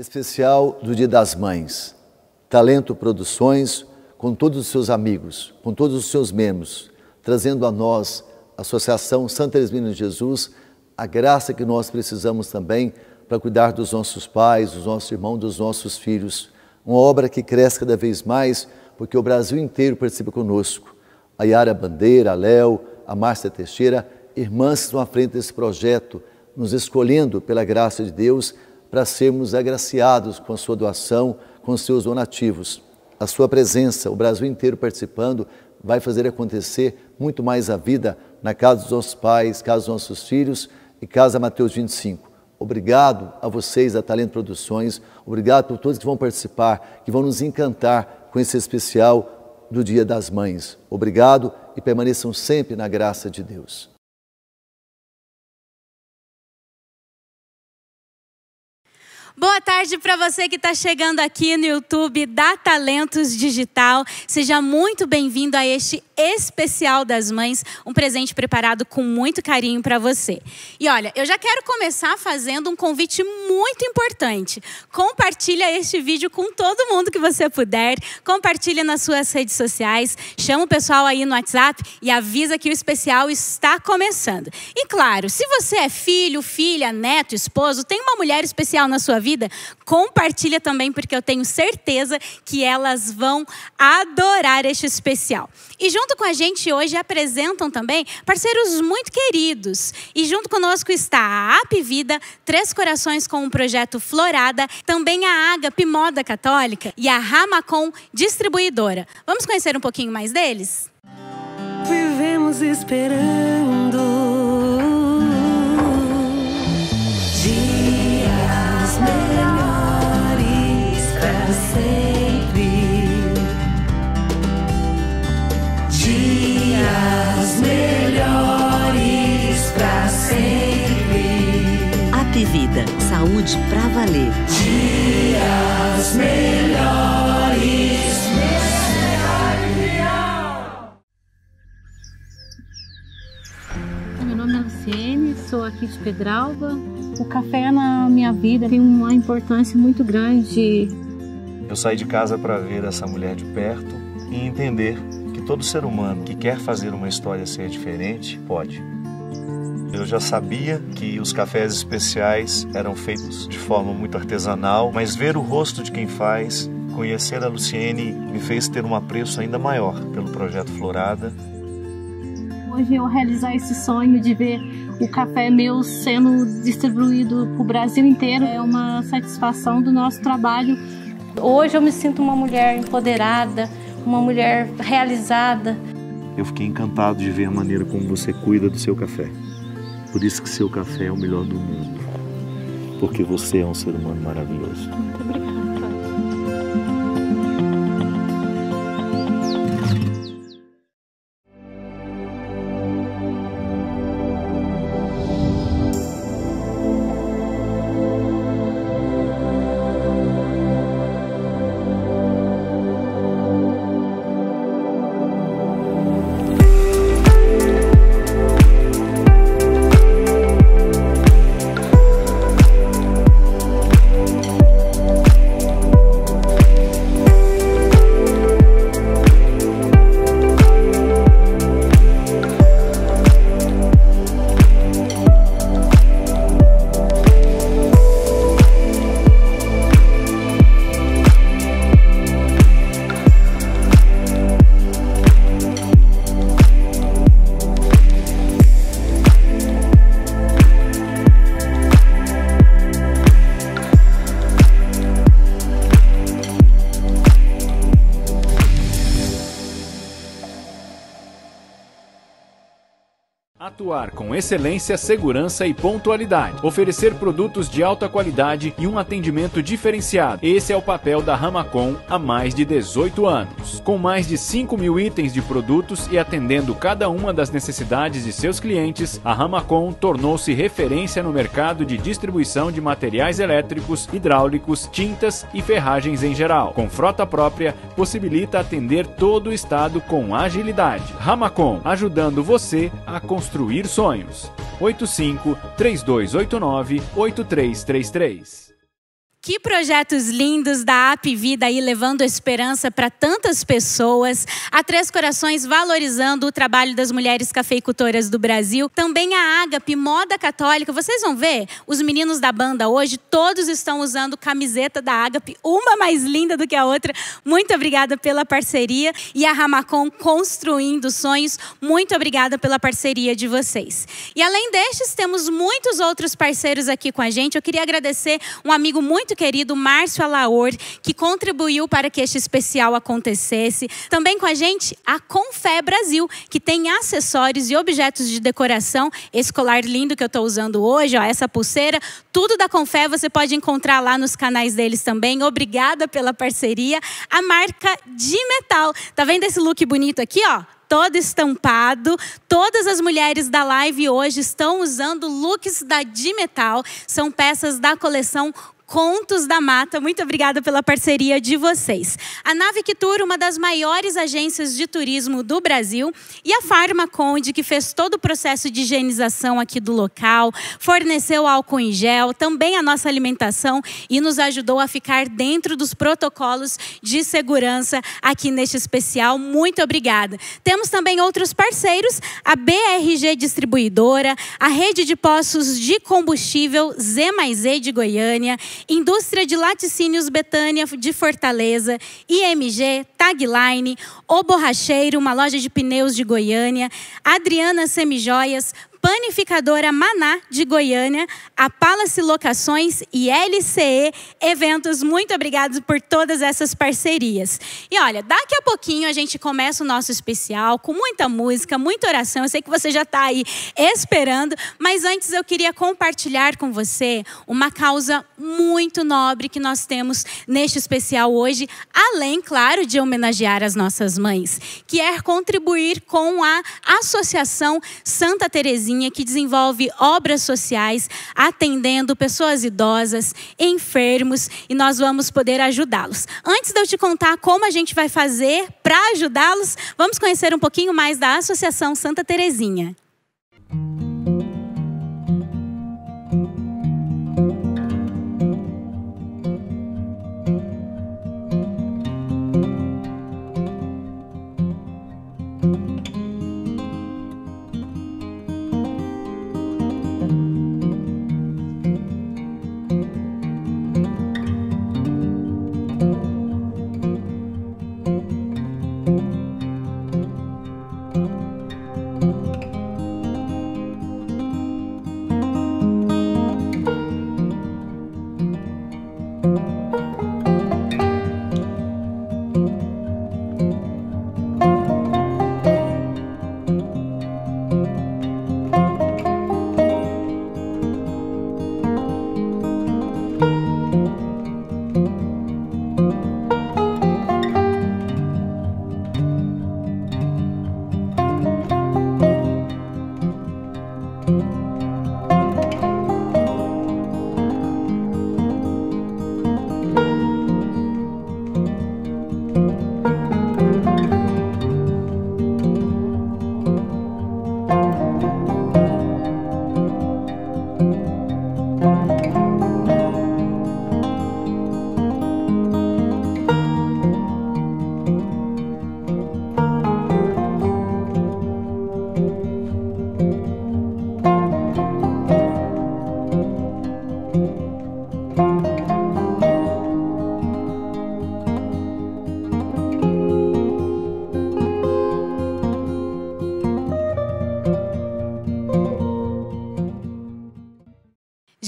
Especial do Dia das Mães. Talento Produções, com todos os seus amigos, com todos os seus membros, trazendo a nós, Associação Santa Teresina de Jesus, a graça que nós precisamos também para cuidar dos nossos pais, dos nossos irmãos, dos nossos filhos. Uma obra que cresce cada vez mais, porque o Brasil inteiro participa conosco. A Yara Bandeira, a Léo, a Márcia Teixeira, irmãs que estão à frente desse projeto, nos escolhendo pela graça de Deus para sermos agraciados com a sua doação, com os seus donativos. A sua presença, o Brasil inteiro participando, vai fazer acontecer muito mais a vida na casa dos nossos pais, casa dos nossos filhos e casa Mateus 25. Obrigado a vocês da Talento Produções, obrigado por todos que vão participar, que vão nos encantar com esse especial do Dia das Mães. Obrigado e permaneçam sempre na graça de Deus. Boa tarde para você que está chegando aqui no YouTube da Talentos Digital. Seja muito bem-vindo a este especial das mães, um presente preparado com muito carinho para você. E olha, eu já quero começar fazendo um convite muito importante. Compartilha este vídeo com todo mundo que você puder, compartilha nas suas redes sociais, chama o pessoal aí no WhatsApp e avisa que o especial está começando. E claro, se você é filho, filha, neto, esposo, tem uma mulher especial na sua vida, vida, compartilha também, porque eu tenho certeza que elas vão adorar este especial. E junto com a gente hoje apresentam também parceiros muito queridos. E junto conosco está a AP Vida, Três Corações com o projeto Florada, também a Agape Moda Católica e a Ramacom Distribuidora. Vamos conhecer um pouquinho mais deles? Vivemos esperando saúde pra valer. Dias melhores. Meu nome é Luciene, sou aqui de Pedralba. O café na minha vida tem uma importância muito grande. Eu saí de casa para ver essa mulher de perto e entender que todo ser humano que quer fazer uma história ser diferente pode. Eu já sabia que os cafés especiais eram feitos de forma muito artesanal, mas ver o rosto de quem faz, conhecer a Luciene, me fez ter um apreço ainda maior pelo projeto Florada. Hoje eu realizar esse sonho de ver o café meu sendo distribuído para o Brasil inteiro é uma satisfação do nosso trabalho. Hoje eu me sinto uma mulher empoderada, uma mulher realizada. Eu fiquei encantado de ver a maneira como você cuida do seu café. Por isso que seu café é o melhor do mundo. Porque você é um ser humano maravilhoso. Muito obrigada. Excelência, segurança e pontualidade. Oferecer produtos de alta qualidade e um atendimento diferenciado. Esse é o papel da Ramacom há mais de 18 anos. Com mais de 5 mil itens de produtos e atendendo cada uma das necessidades de seus clientes, a Ramacom tornou-se referência no mercado de distribuição de materiais elétricos, hidráulicos, tintas e ferragens em geral. Com frota própria, possibilita atender todo o estado com agilidade. Ramacom, ajudando você a construir construir sonhos. 85 3289 8333. Que projetos lindos da App Vida aí levando esperança para tantas pessoas. A Três Corações valorizando o trabalho das mulheres cafeicultoras do Brasil. Também a Agape Moda Católica. Vocês vão ver, os meninos da banda hoje, todos estão usando camiseta da Agape, uma mais linda do que a outra. Muito obrigada pela parceria. E a Ramacom construindo sonhos. Muito obrigada pela parceria de vocês. E além destes, temos muitos outros parceiros aqui com a gente. Eu queria agradecer um amigo muito muito querido Márcio Alaor, que contribuiu para que este especial acontecesse. Também com a gente a Confé Brasil, que tem acessórios e objetos de decoração. Esse colar lindo que eu estou usando hoje, ó, essa pulseira, tudo da Confé você pode encontrar lá nos canais deles também. Obrigada pela parceria. A marca de metal. Tá vendo esse look bonito aqui, ó? todo estampado. Todas as mulheres da live hoje estão usando looks da Dimetal. São peças da coleção Contos da Mata. Muito obrigada pela parceria de vocês. A Naviquitur, uma das maiores agências de turismo do Brasil, e a Farmaconde, que fez todo o processo de higienização aqui do local, forneceu álcool em gel, também a nossa alimentação e nos ajudou a ficar dentro dos protocolos de segurança aqui neste especial. Muito obrigada. Temos também outros parceiros, a BRG Distribuidora, a Rede de Poços de Combustível Z mais E de Goiânia Indústria de Laticínios Betânia de Fortaleza, IMG, Tagline, O Borracheiro, uma loja de pneus de Goiânia, Adriana Semijoias, Panificadora Maná de Goiânia, a Palace Locações e LCE Eventos. Muito obrigada por todas essas parcerias. E olha, daqui a pouquinho a gente começa o nosso especial com muita música, muita oração. Eu sei que você já está aí esperando, mas antes eu queria compartilhar com você uma causa muito nobre que nós temos neste especial hoje, além, claro, de homenagear as nossas mães, que é contribuir com a Associação Santa Que desenvolve obras sociais atendendo pessoas idosas, enfermos e nós vamos poder ajudá-los. Antes de eu te contar como a gente vai fazer para ajudá-los, vamos conhecer um pouquinho mais da Associação Santa Terezinha.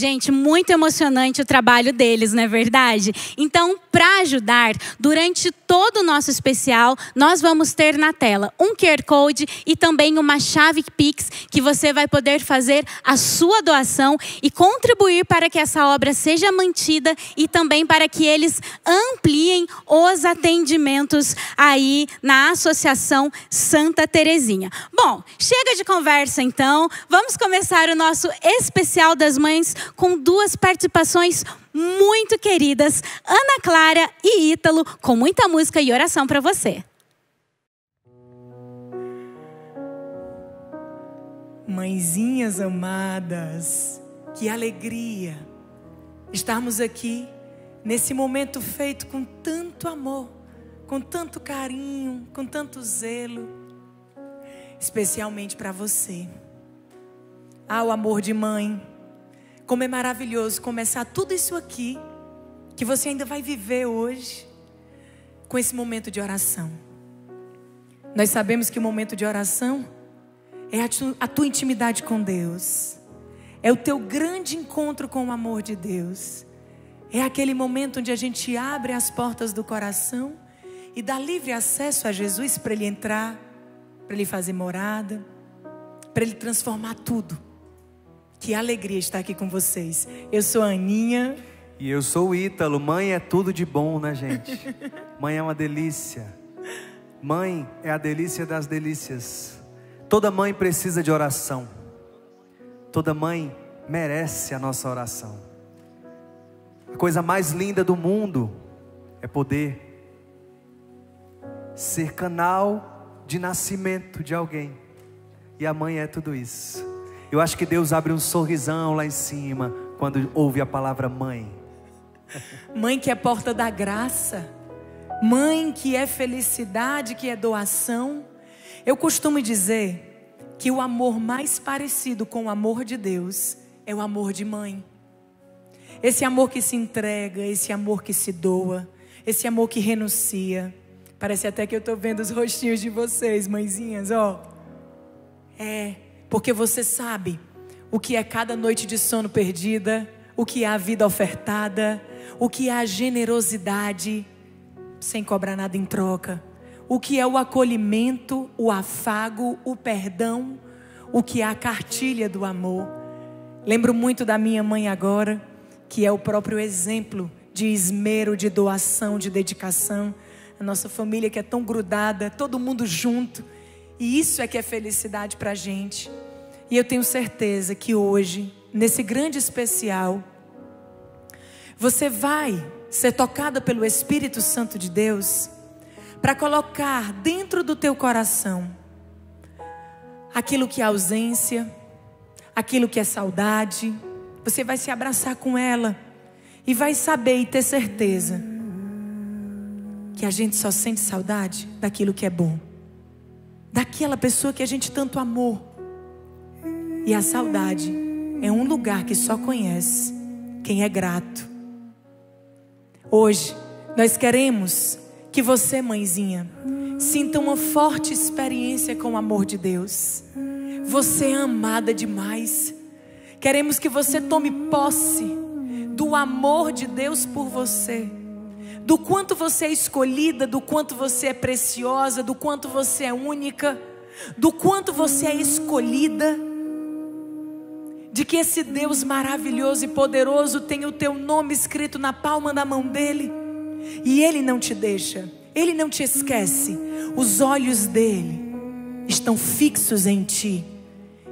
Gente, muito emocionante o trabalho deles, não é verdade? Então, para ajudar, durante todo o nosso especial, nós vamos ter na tela um QR Code e também uma chave Pix que você vai poder fazer a sua doação e contribuir para que essa obra seja mantida e também para que eles ampliem os atendimentos aí na Associação Santa Terezinha. Bom, chega de conversa então, vamos começar o nosso especial das mães com duas participações muito queridas, Ana Clara e Ítalo, com muita música e oração para você. Mãezinhas amadas, que alegria estarmos aqui nesse momento feito com tanto amor, com tanto carinho, com tanto zelo, especialmente para você. Ah, o amor de mãe. Como é maravilhoso começar tudo isso aqui, que você ainda vai viver hoje, com esse momento de oração. Nós sabemos que o momento de oração é a, tu, a tua intimidade com Deus, é o teu grande encontro com o amor de Deus, é aquele momento onde a gente abre as portas do coração e dá livre acesso a Jesus para Ele entrar, para Ele fazer morada, para Ele transformar tudo. Que alegria estar aqui com vocês. Eu sou a Aninha. E eu sou o Ítalo. Mãe é tudo de bom, né, gente? Mãe é uma delícia. Mãe é a delícia das delícias. Toda mãe precisa de oração. Toda mãe merece a nossa oração. A coisa mais linda do mundo é poder ser canal de nascimento de alguém. E a mãe é tudo isso. Eu acho que Deus abre um sorrisão lá em cima quando ouve a palavra mãe. Mãe que é porta da graça. Mãe que é felicidade, que é doação. Eu costumo dizer que o amor mais parecido com o amor de Deus é o amor de mãe. Esse amor que se entrega, esse amor que se doa, esse amor que renuncia. Parece até que eu estou vendo os rostinhos de vocês, mãezinhas, ó. É, porque você sabe o que é cada noite de sono perdida, o que é a vida ofertada, o que é a generosidade sem cobrar nada em troca, o que é o acolhimento, o afago, o perdão, o que é a cartilha do amor. Lembro muito da minha mãe agora, que é o próprio exemplo de esmero, de doação, de dedicação. A nossa família que é tão grudada, todo mundo junto. E isso é que é felicidade para a gente. E eu tenho certeza que hoje, nesse grande especial, você vai ser tocada pelo Espírito Santo de Deus para colocar dentro do teu coração aquilo que é ausência, aquilo que é saudade. Você vai se abraçar com ela e vai saber e ter certeza que a gente só sente saudade daquilo que é bom, daquela pessoa que a gente tanto amou e a saudade é um lugar que só conhece quem é grato. Hoje, nós queremos que você, mãezinha, sinta uma forte experiência com o amor de Deus. Você é amada demais. Queremos que você tome posse do amor de Deus por você. Do quanto você é escolhida, do quanto você é preciosa, do quanto você é única, do quanto você é escolhida de que esse Deus maravilhoso e poderoso tem o teu nome escrito na palma da mão dele e ele não te deixa, ele não te esquece. Os olhos dele estão fixos em ti.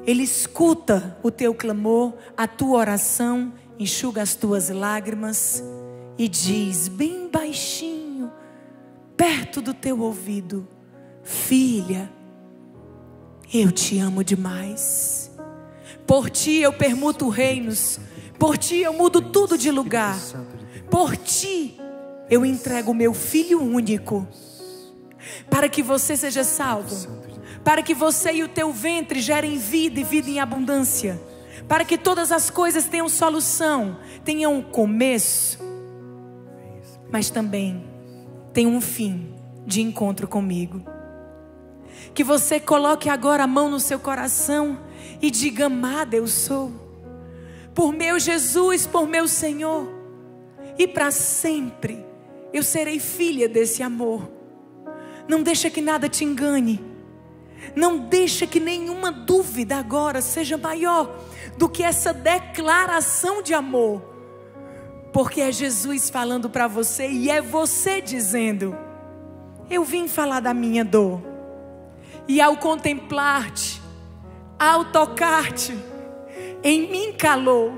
Ele escuta o teu clamor, a tua oração, enxuga as tuas lágrimas e diz bem baixinho, perto do teu ouvido: Filha, eu te amo demais. Por ti eu permuto reinos. Por ti eu mudo tudo de lugar. Por ti eu entrego meu filho único. Para que você seja salvo. Para que você e o teu ventre gerem vida e vida em abundância. Para que todas as coisas tenham solução, tenham um começo, mas também tenham um fim de encontro comigo. Que você coloque agora a mão no seu coração e diga: Amada eu sou, por meu Jesus, por meu Senhor, e para sempre eu serei filha desse amor. Não deixa que nada te engane. Não deixa que nenhuma dúvida agora seja maior do que essa declaração de amor. Porque é Jesus falando para você e é você dizendo: Eu vim falar da minha dor. E ao contemplar-te, ao tocar-te, em mim calou,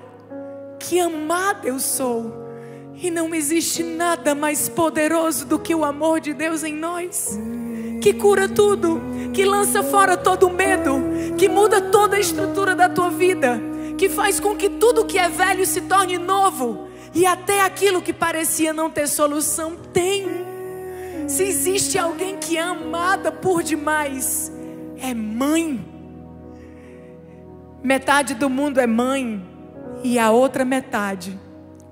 que amada eu sou. E não existe nada mais poderoso do que o amor de Deus em nós, que cura tudo, que lança fora todo medo, que muda toda a estrutura da tua vida, que faz com que tudo que é velho se torne novo. E até aquilo que parecia não ter solução tem. Se existe alguém que é amada por demais, é mãe. Metade do mundo é mãe e a outra metade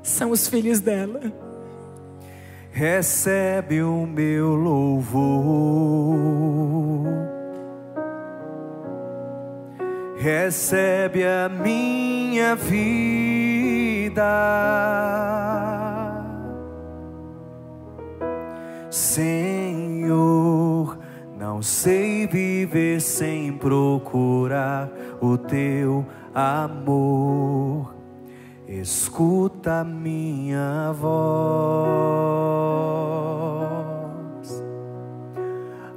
são os filhos dela. Recebe o meu louvor, recebe a minha vida. Senhor, não sei viver sem procurar o teu amor. Escuta minha voz,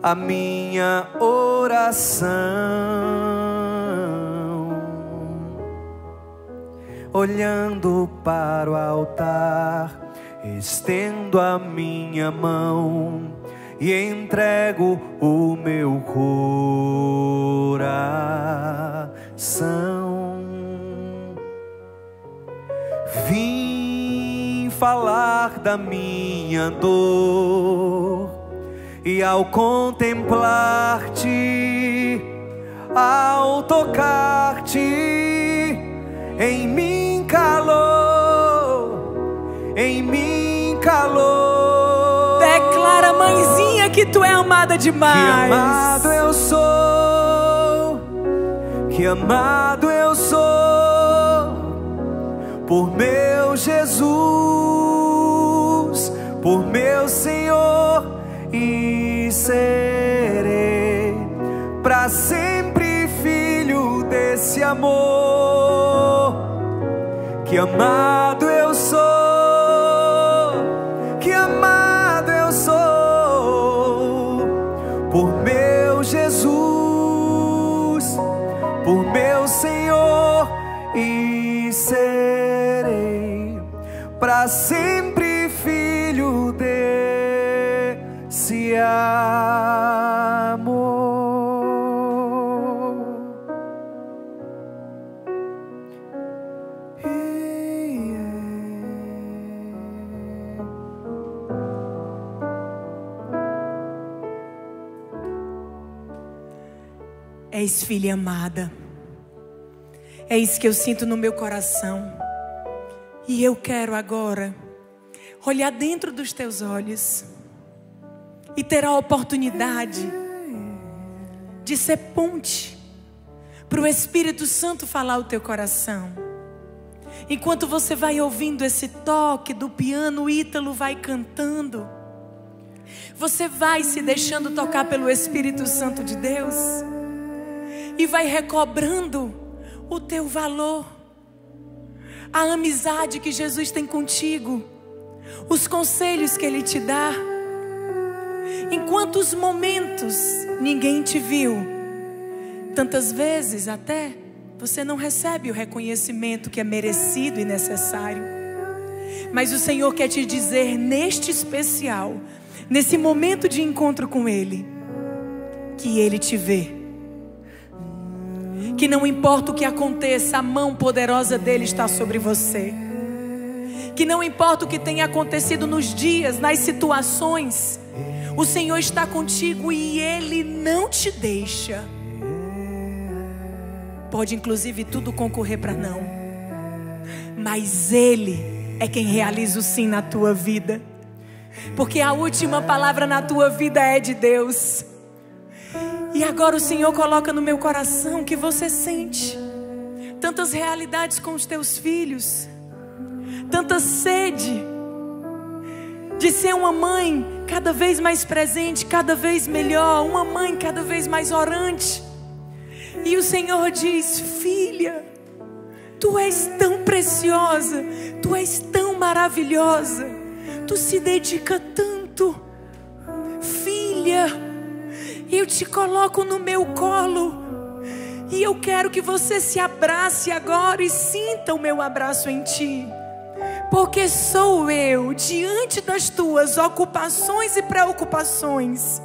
a minha oração, olhando para o altar, estendo a minha mão e entrego o meu coração. Vim falar da minha dor e ao contemplar-te, ao tocar-te, em mim calou, em mim calou. Declara, mãezinha, que tu é amada demais. Que amado eu sou, que amado eu sou por meu Jesus, por meu Senhor, e serei para sempre desse amor. Que amado eu sou, que amado eu sou, por meu Jesus, por meu Senhor, e serei para sempre filho desse amor. És filha amada. É isso que eu sinto no meu coração. E eu quero agora olhar dentro dos teus olhos e ter a oportunidade de ser ponte para o Espírito Santo falar o teu coração. Enquanto você vai ouvindo esse toque do piano, o Ítalo vai cantando. Você vai se deixando tocar pelo Espírito Santo de Deus e vai recobrando o teu valor, a amizade que Jesus tem contigo, os conselhos que Ele te dá. Em quantos momentos ninguém te viu, tantas vezes até você não recebe o reconhecimento que é merecido e necessário. Mas o Senhor quer te dizer neste especial, nesse momento de encontro com Ele, que Ele te vê que não importa o que aconteça, a mão poderosa dele está sobre você. Que não importa o que tenha acontecido nos dias, nas situações, o Senhor está contigo e ele não te deixa. Pode inclusive tudo concorrer para não, mas ele é quem realiza o sim na tua vida. Porque a última palavra na tua vida é de Deus. E agora o Senhor coloca no meu coração que você sente tantas realidades com os teus filhos, tanta sede de ser uma mãe cada vez mais presente, cada vez melhor, uma mãe cada vez mais orante. E o Senhor diz: Filha, tu és tão preciosa, tu és tão maravilhosa, tu se dedica tanto, filha eu te coloco no meu colo. E eu quero que você se abrace agora e sinta o meu abraço em ti. Porque sou eu, diante das tuas ocupações e preocupações,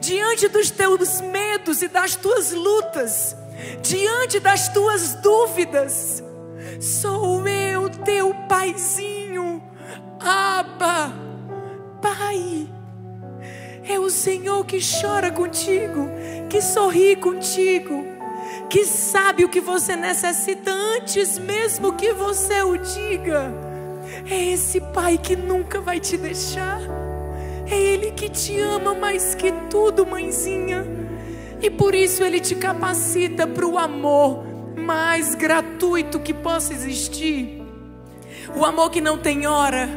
diante dos teus medos e das tuas lutas, diante das tuas dúvidas, sou eu, teu paizinho, Abba, Pai. É o Senhor que chora contigo, que sorri contigo, que sabe o que você necessita antes mesmo que você o diga. É esse Pai que nunca vai te deixar. É Ele que te ama mais que tudo, mãezinha. E por isso Ele te capacita para o amor mais gratuito que possa existir. O amor que não tem hora,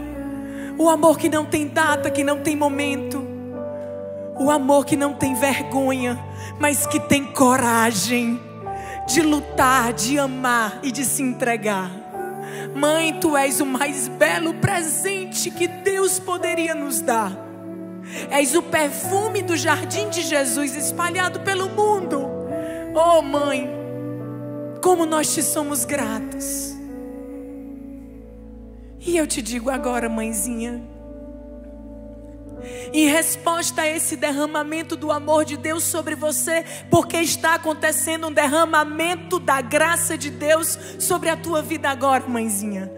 o amor que não tem data, que não tem momento. O amor que não tem vergonha, mas que tem coragem de lutar, de amar e de se entregar. Mãe, tu és o mais belo presente que Deus poderia nos dar. És o perfume do jardim de Jesus espalhado pelo mundo. Oh, mãe, como nós te somos gratos. E eu te digo agora, mãezinha, em resposta a esse derramamento do amor de Deus sobre você, porque está acontecendo um derramamento da graça de Deus sobre a tua vida agora, mãezinha.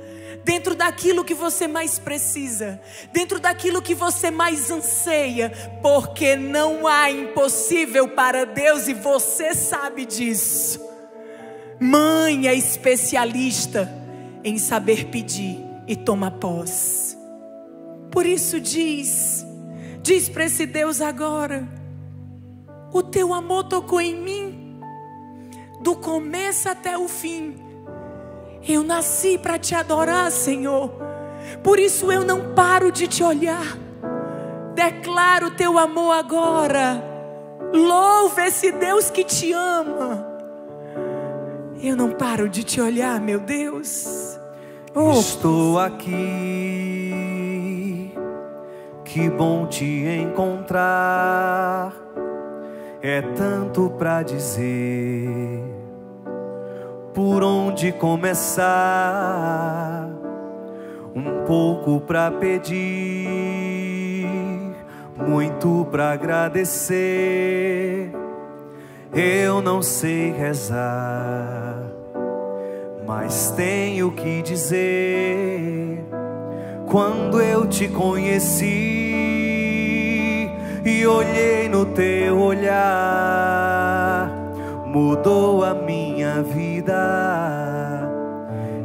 Dentro daquilo que você mais precisa, dentro daquilo que você mais anseia, porque não há impossível para Deus e você sabe disso. Mãe é especialista em saber pedir e toma posse. Por isso diz, diz para esse Deus agora: o teu amor tocou em mim, do começo até o fim. Eu nasci para te adorar, Senhor. Por isso eu não paro de te olhar. Declaro o teu amor agora. Louve esse Deus que te ama. Eu não paro de te olhar, meu Deus. Oh. Estou aqui, que bom te encontrar. É tanto para dizer, por onde começar? Um pouco para pedir, muito para agradecer. Eu não sei rezar mas tenho que dizer: quando eu te conheci e olhei no teu olhar, mudou a minha vida.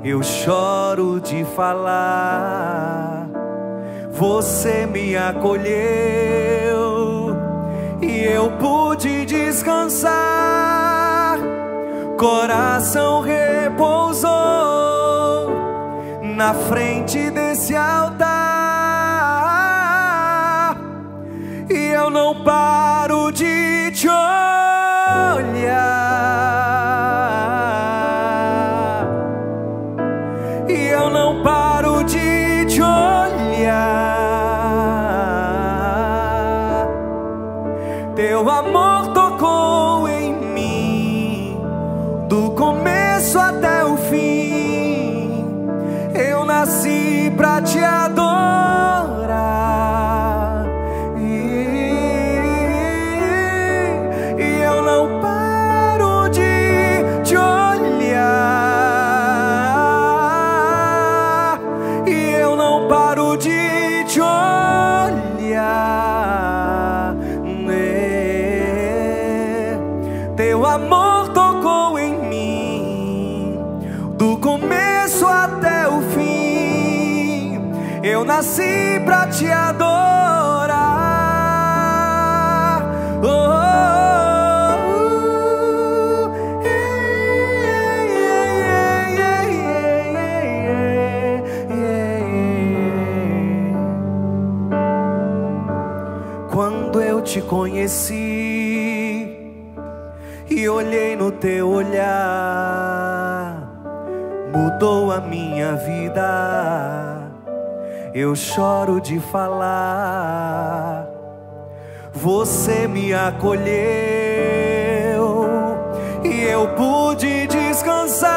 Eu choro de falar, você me acolheu e eu pude descansar coração repousou na frente desse altar. E eu não paro de te olhar pra te adorar. Pra te adorar. Oh, oh, yeah, yeah. Quando eu te conheci e olhei no teu olhar, mudou a minha vida. Eu choro de falar, você me acolheu e eu pude descansar.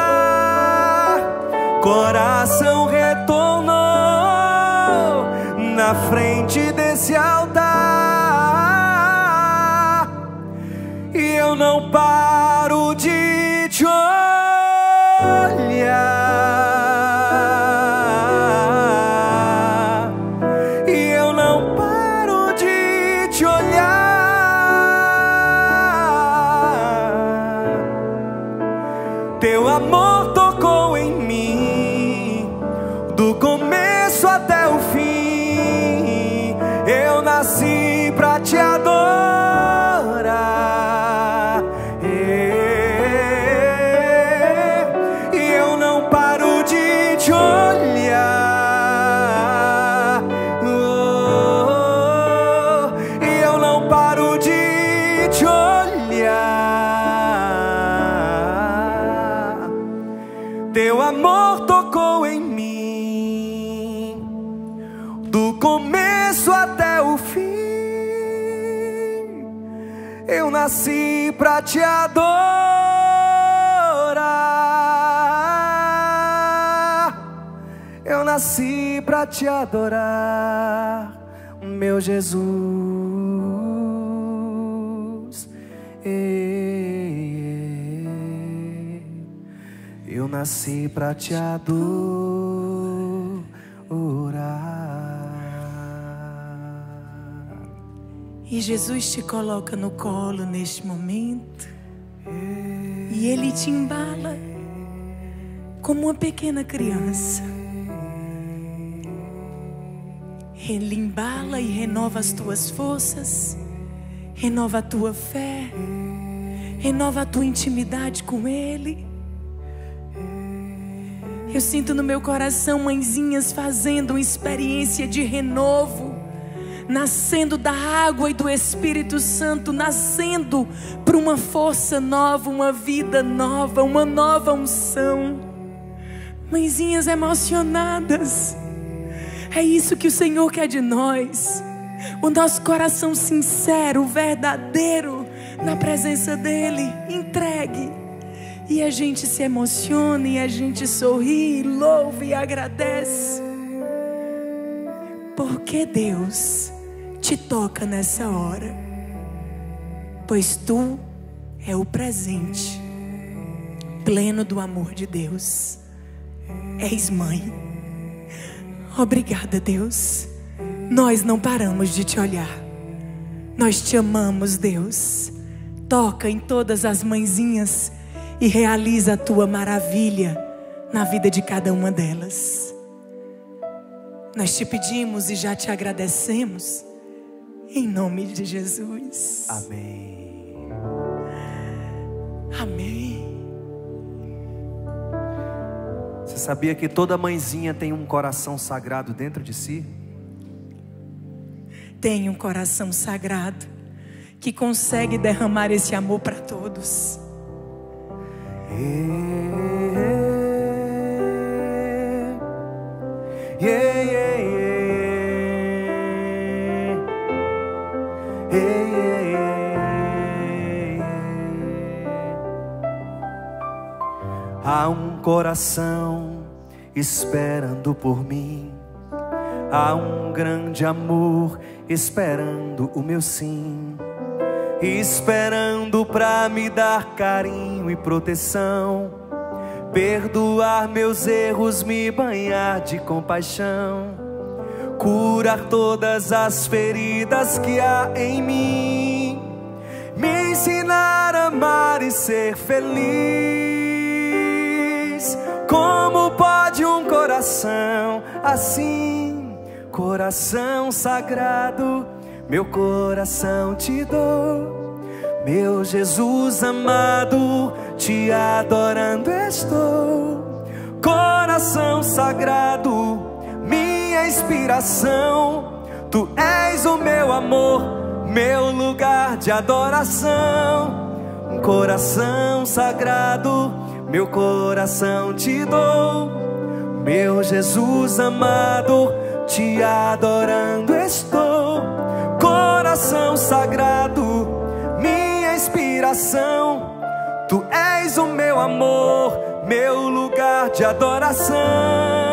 Coração retornou na frente te adorar. Eu nasci pra te adorar, meu Jesus. Eu nasci pra te adorar. E Jesus te coloca no colo neste momento. E Ele te embala como uma pequena criança. Ele embala e renova as tuas forças, renova a tua fé, renova a tua intimidade com Ele. Eu sinto no meu coração mãezinhas fazendo uma experiência de renovo nascendo da água e do Espírito Santo, nascendo para uma força nova, uma vida nova, uma nova unção. Mãezinhas emocionadas, é isso que o Senhor quer de nós. O nosso coração sincero, verdadeiro, na presença dEle, entregue. E a gente se emociona, e a gente sorri, louva e agradece. Porque Deus te toca nessa hora, pois tu é o presente pleno do amor de Deus. És mãe. Obrigada, Deus. Nós não paramos de te olhar. Nós te amamos, Deus. Toca em todas as mãezinhas e realiza a tua maravilha na vida de cada uma delas. Nós te pedimos e já te agradecemos. Em nome de Jesus. Amém. Amém. Você sabia que toda mãezinha tem um coração sagrado dentro de si? Tem um coração sagrado que consegue derramar esse amor para todos. Yeah, yeah, yeah. Yeah, yeah, yeah. Há um coração esperando por mim. Há um grande amor esperando o meu sim. Esperando pra me dar carinho e proteção. Perdoar meus erros, me banhar de compaixão. Curar todas as feridas que há em mim. Me ensinar a amar e ser feliz. Como pode um coração assim, coração sagrado, meu coração te dou. Meu Jesus amado, te adorando estou. Coração sagrado, inspiração. Tu és o meu amor, meu lugar de adoração. Um coração sagrado, meu coração te dou. Meu Jesus amado, te adorando estou. Coração sagrado, minha inspiração. Tu és o meu amor, meu lugar de adoração.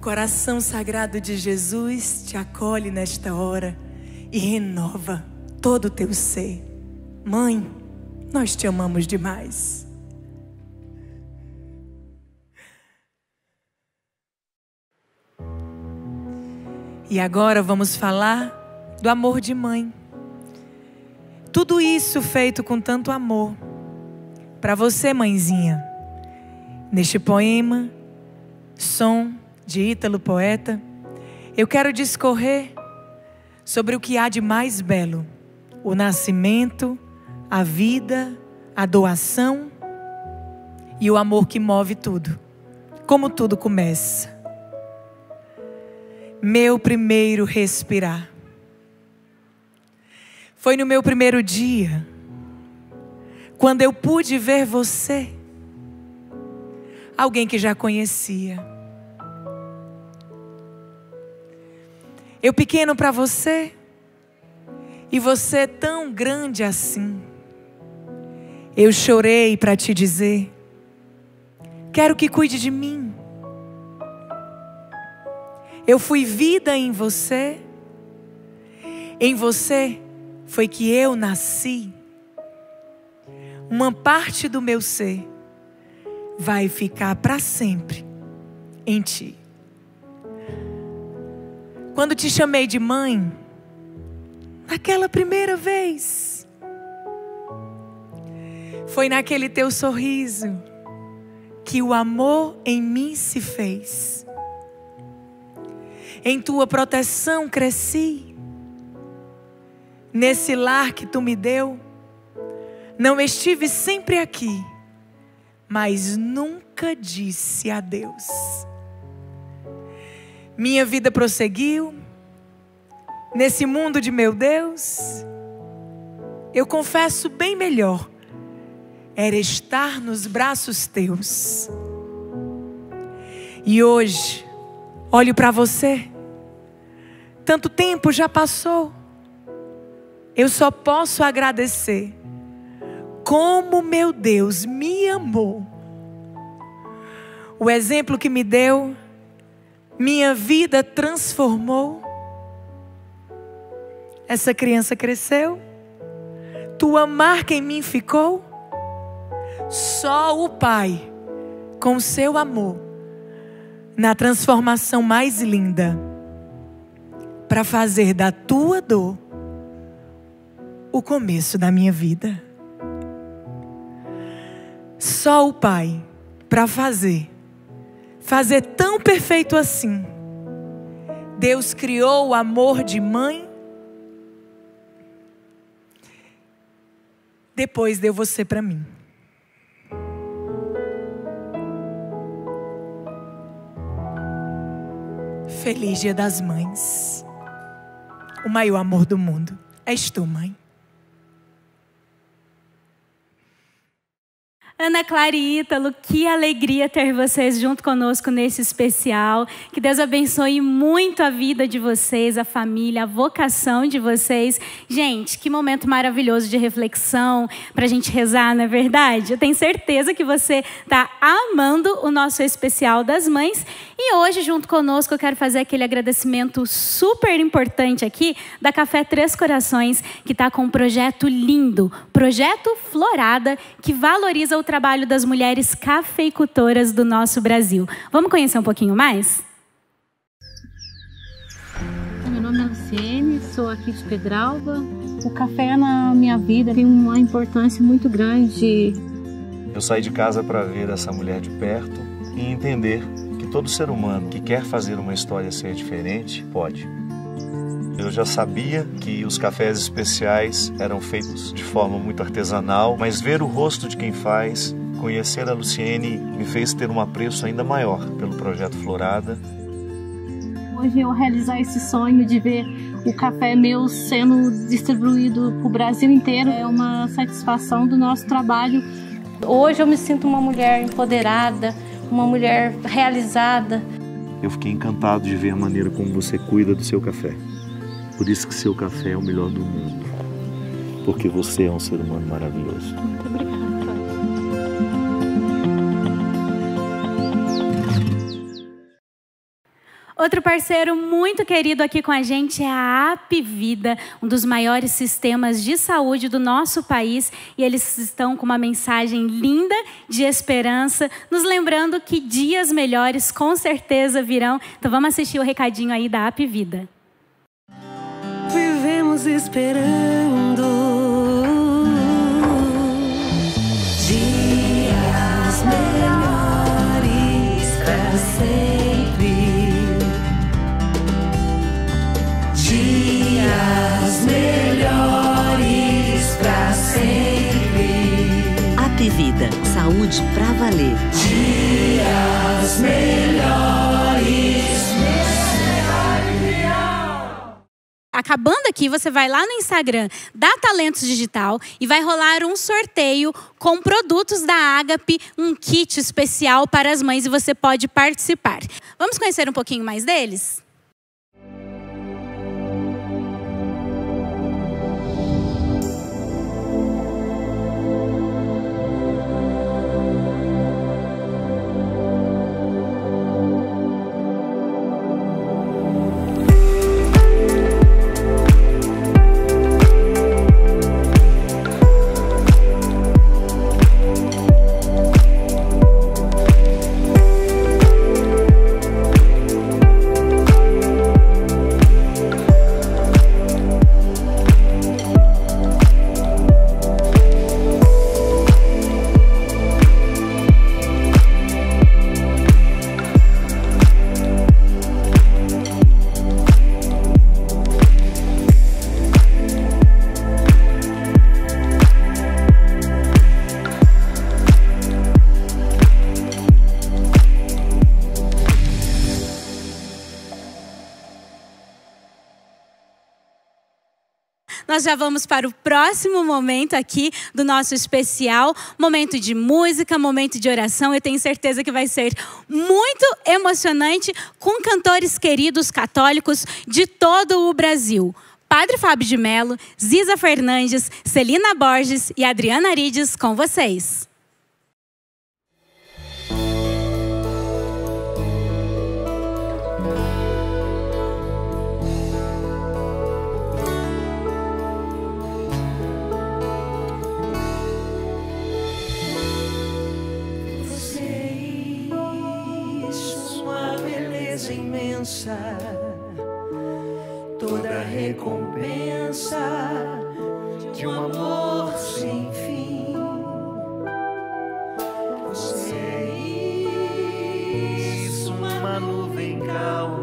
Coração sagrado de Jesus te acolhe nesta hora e renova todo o teu ser. Mãe, nós te amamos demais. E agora vamos falar do amor de mãe. Tudo isso feito com tanto amor. Para você, mãezinha. Neste poema, som de Ítalo Poeta, eu quero discorrer sobre o que há de mais belo: o nascimento, a vida, a doação e o amor que move tudo. Como tudo começa. Meu primeiro respirar. Foi no meu primeiro dia, quando eu pude ver você, alguém que já conhecia. Eu pequeno para você e você tão grande assim. Eu chorei para te dizer: quero que cuide de mim. Eu fui vida em você, em você foi que eu nasci. Uma parte do meu ser vai ficar para sempre em ti. Quando te chamei de mãe, naquela primeira vez, foi naquele teu sorriso que o amor em mim se fez. Em tua proteção cresci. Nesse lar que tu me deu, não estive sempre aqui, mas nunca disse adeus. Minha vida prosseguiu nesse mundo de meu Deus. Eu confesso bem melhor era estar nos braços teus. E hoje, olho para você, tanto tempo já passou, eu só posso agradecer como meu Deus me amou. O exemplo que me deu, minha vida transformou. Essa criança cresceu, tua marca em mim ficou. Só o Pai, com seu amor, na transformação mais linda, para fazer da tua dor o começo da minha vida. Só o Pai para fazer, fazer tão perfeito assim. Deus criou o amor de mãe. Depois deu você para mim. Feliz Dia das Mães. O maior amor do mundo. És tu, mãe. Ana Clara e Ítalo, que alegria ter vocês junto conosco nesse especial. Que Deus abençoe muito a vida de vocês, a família, a vocação de vocês. Gente, que momento maravilhoso de reflexão para a gente rezar, não é verdade? Eu tenho certeza que você está amando o nosso especial das mães. E hoje, junto conosco, eu quero fazer aquele agradecimento super importante aqui da Café Três Corações, que está com um projeto lindo, projeto Florada, que valoriza o trabalho das mulheres cafeicultoras do nosso Brasil. Vamos conhecer um pouquinho mais? Meu nome é Luciene, sou aqui de Pedralva. O café na minha vida tem uma importância muito grande. Eu saí de casa para ver essa mulher de perto e entender que todo ser humano que quer fazer uma história ser diferente pode. Eu já sabia que os cafés especiais eram feitos de forma muito artesanal, mas ver o rosto de quem faz, conhecer a Luciene, me fez ter um apreço ainda maior pelo projeto Florada. Hoje eu realizar esse sonho de ver o café meu sendo distribuído para o Brasil inteiro é uma satisfação do nosso trabalho. Hoje eu me sinto uma mulher empoderada, uma mulher realizada. Eu fiquei encantado de ver a maneira como você cuida do seu café. Por isso que seu café é o melhor do mundo. Porque você é um ser humano maravilhoso. Muito obrigada. Outro parceiro muito querido aqui com a gente é a Apvida, um dos maiores sistemas de saúde do nosso país, e eles estão com uma mensagem linda de esperança, nos lembrando que dias melhores com certeza virão. Então vamos assistir o recadinho aí da Apvida. Esperando Acabando aqui, você vai lá no Instagram da Talentos Digital e vai rolar um sorteio com produtos da Agape, um kit especial para as mães e você pode participar. Vamos conhecer um pouquinho mais deles? Nós já vamos para o próximo momento aqui do nosso especial, momento de música, momento de oração. Eu tenho certeza que vai ser muito emocionante com cantores queridos católicos de todo o Brasil. Padre Fábio de Mello, Ziza Fernandes, Celina Borges e Adriana Arides com vocês. Imensa, toda recompensa de um amor sem fim. Você é isso, uma nuvem calma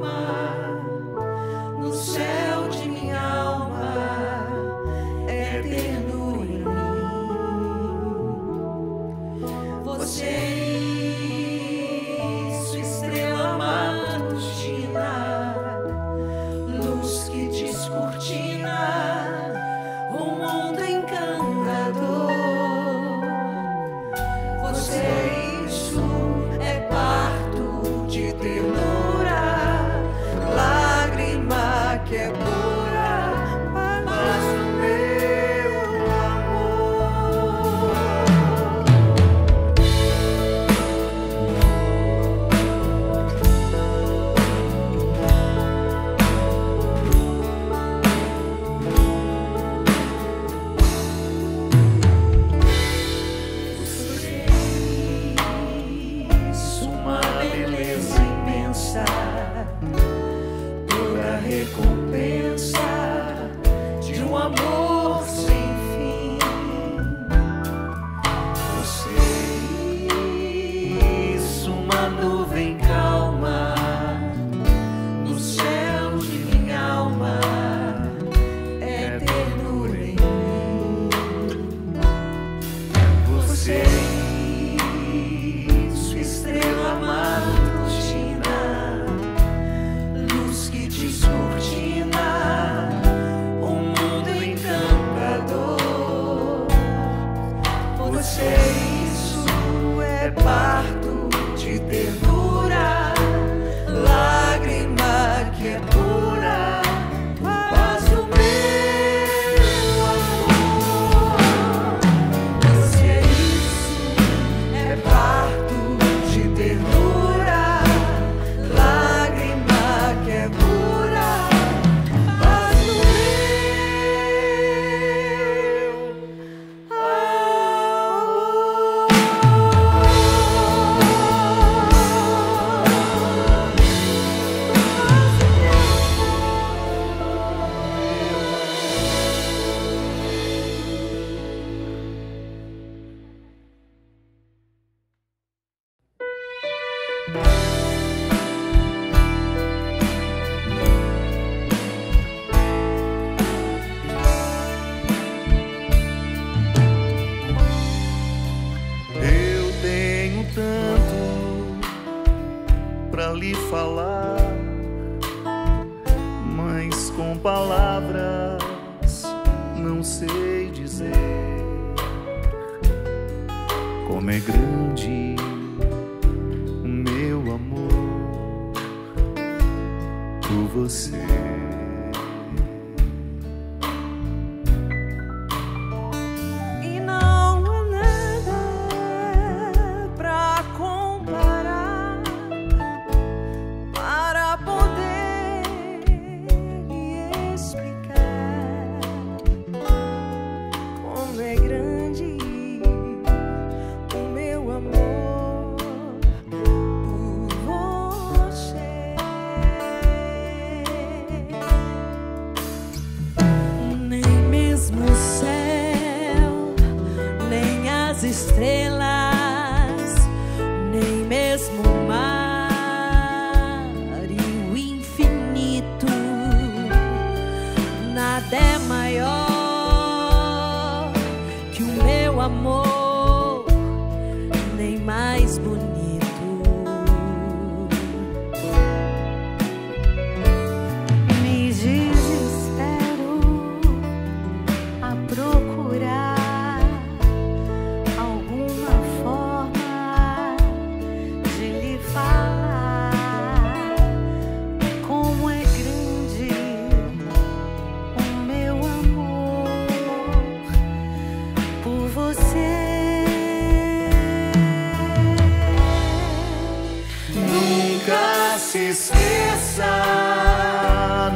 cool.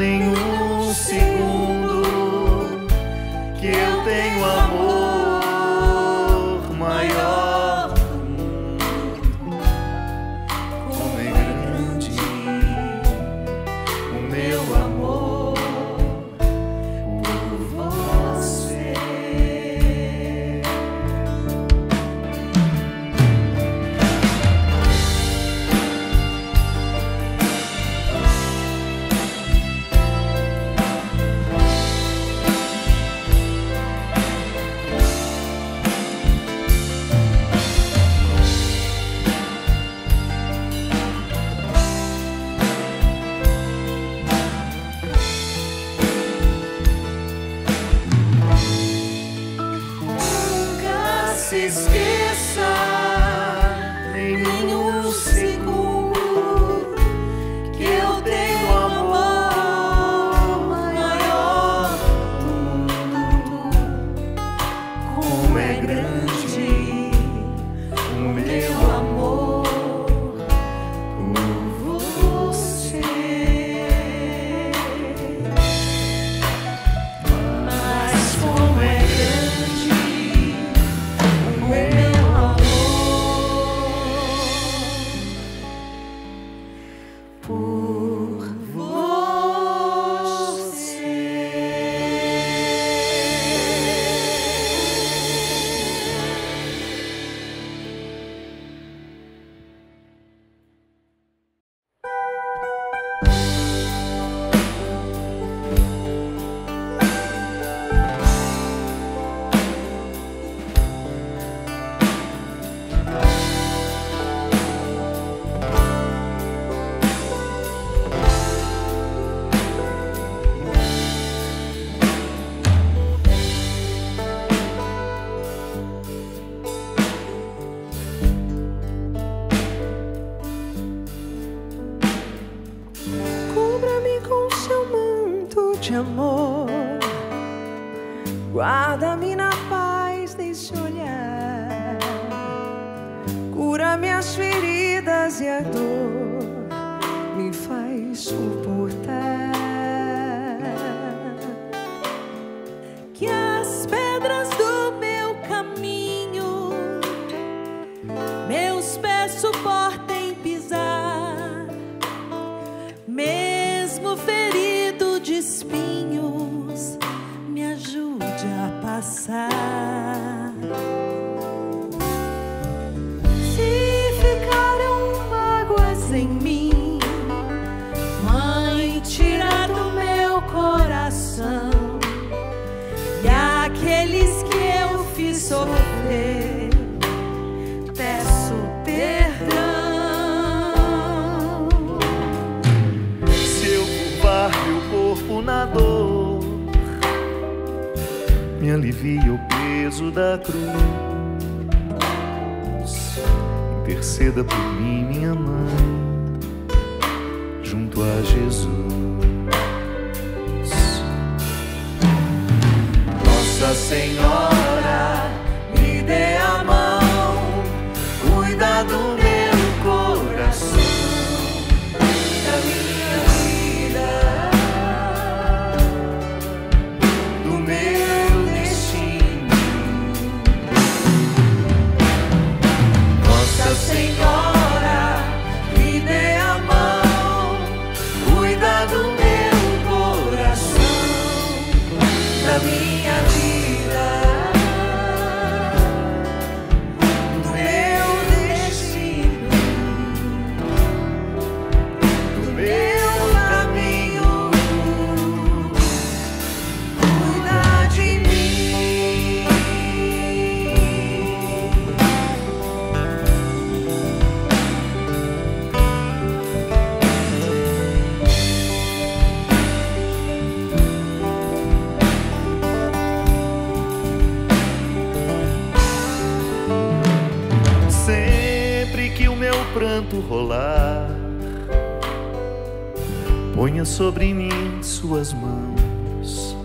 Nenhum segundo Senhor. solar. Ponha sobre mim suas mãos,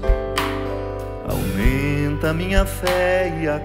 aumenta minha fé e a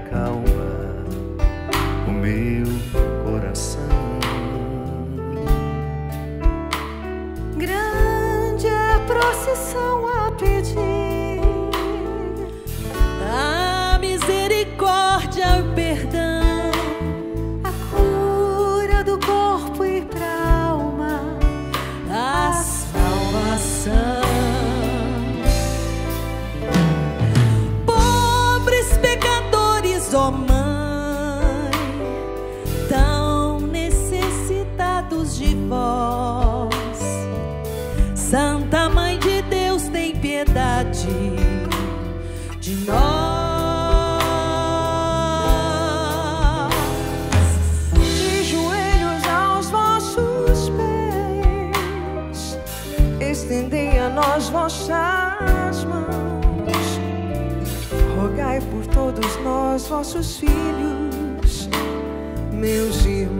vossos filhos, meus irmãos.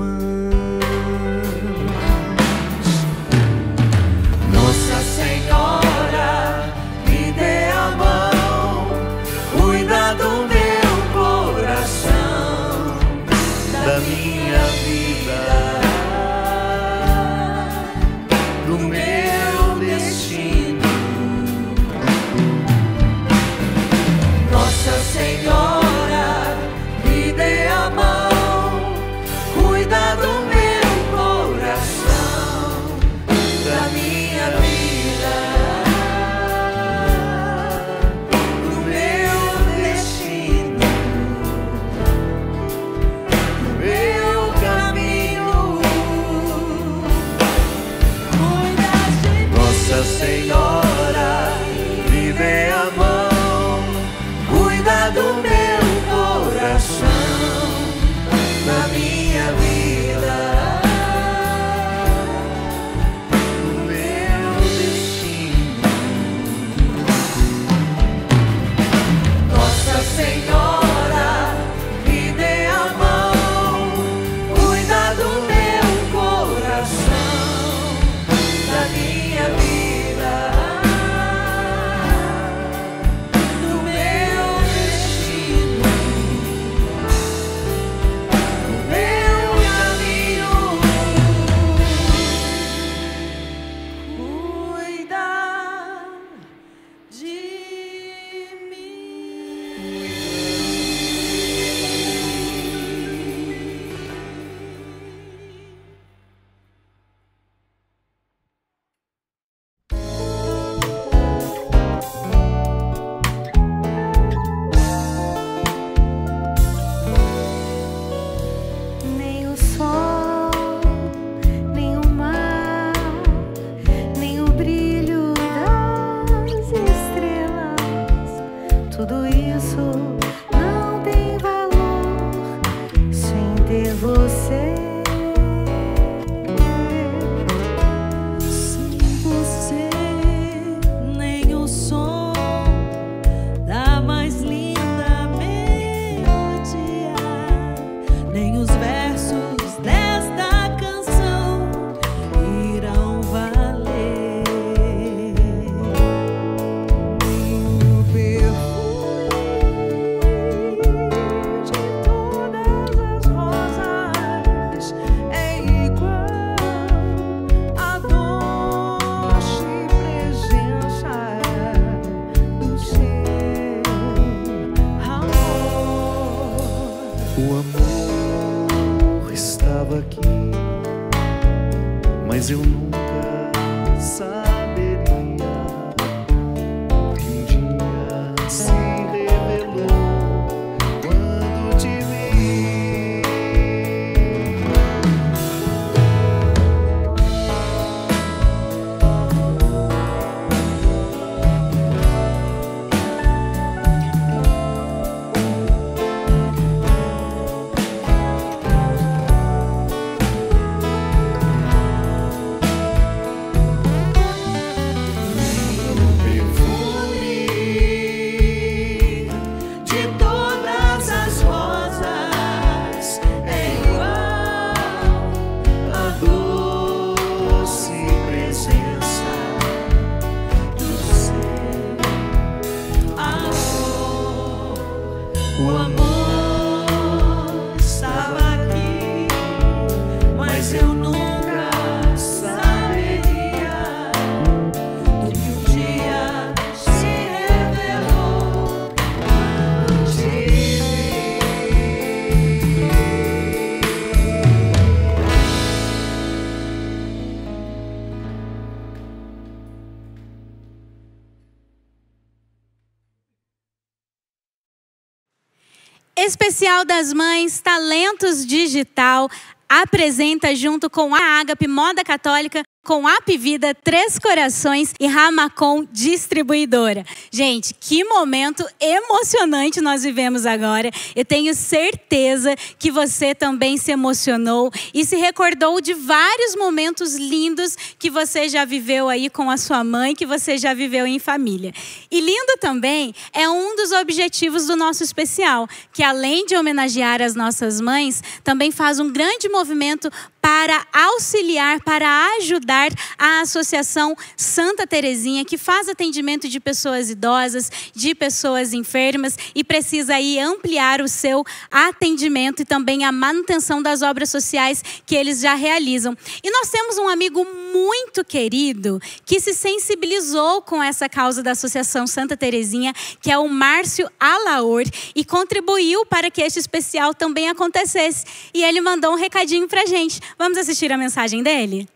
Especial das Mães, Talentos Digital, apresenta junto com a Ágape Moda Católica, com a Vida, Três Corações e Ramacom Distribuidora. Gente, que momento emocionante nós vivemos agora. Eu tenho certeza que você também se emocionou e se recordou de vários momentos lindos que você já viveu aí com a sua mãe, que você já viveu em família. E lindo também é um dos objetivos do nosso especial, que além de homenagear as nossas mães, também faz um grande movimento para auxiliar, para ajudar a Associação Santa Terezinha, que faz atendimento de pessoas idosas, de pessoas enfermas e precisa aí ampliar o seu atendimento e também a manutenção das obras sociais que eles já realizam. E nós temos um amigo muito querido que se sensibilizou com essa causa da Associação Santa Terezinha, que é o Márcio Alaor, e contribuiu para que este especial também acontecesse. E ele mandou um recadinho pra gente. Vamos assistir a mensagem dele?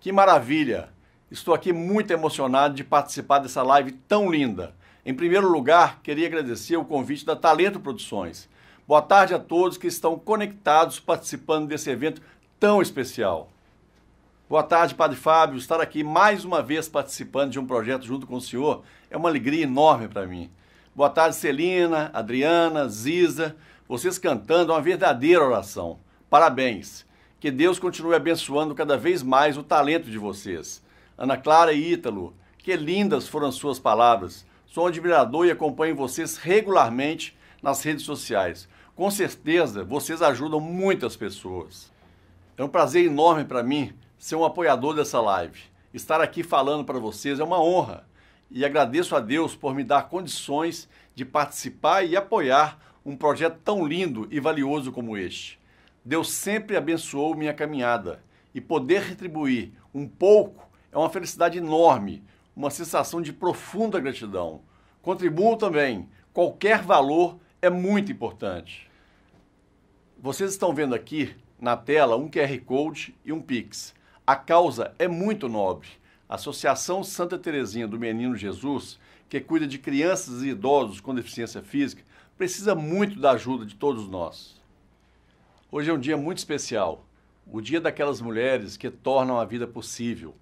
Que maravilha! Estou aqui muito emocionado de participar dessa live tão linda. Em primeiro lugar, queria agradecer o convite da Talento Produções. Boa tarde a todos que estão conectados participando desse evento tão especial. Boa tarde, Padre Fábio. Estar aqui mais uma vez participando de um projeto junto com o senhor é uma alegria enorme para mim. Boa tarde, Celina, Adriana, Ziza. Vocês cantando uma verdadeira oração. Parabéns. Que Deus continue abençoando cada vez mais o talento de vocês. Ana Clara e Ítalo, que lindas foram suas palavras. Sou um admirador e acompanho vocês regularmente nas redes sociais. Com certeza, vocês ajudam muitas pessoas. É um prazer enorme para mim ser um apoiador dessa live. Estar aqui falando para vocês é uma honra. E agradeço a Deus por me dar condições de participar e apoiar um projeto tão lindo e valioso como este. Deus sempre abençoou minha caminhada e poder retribuir um pouco é uma felicidade enorme, uma sensação de profunda gratidão. Contribuam também, qualquer valor é muito importante. Vocês estão vendo aqui na tela um QR Code e um Pix. A causa é muito nobre. A Associação Santa Teresinha do Menino Jesus, que cuida de crianças e idosos com deficiência física, precisa muito da ajuda de todos nós. Hoje é um dia muito especial, o dia daquelas mulheres que tornam a vida possível,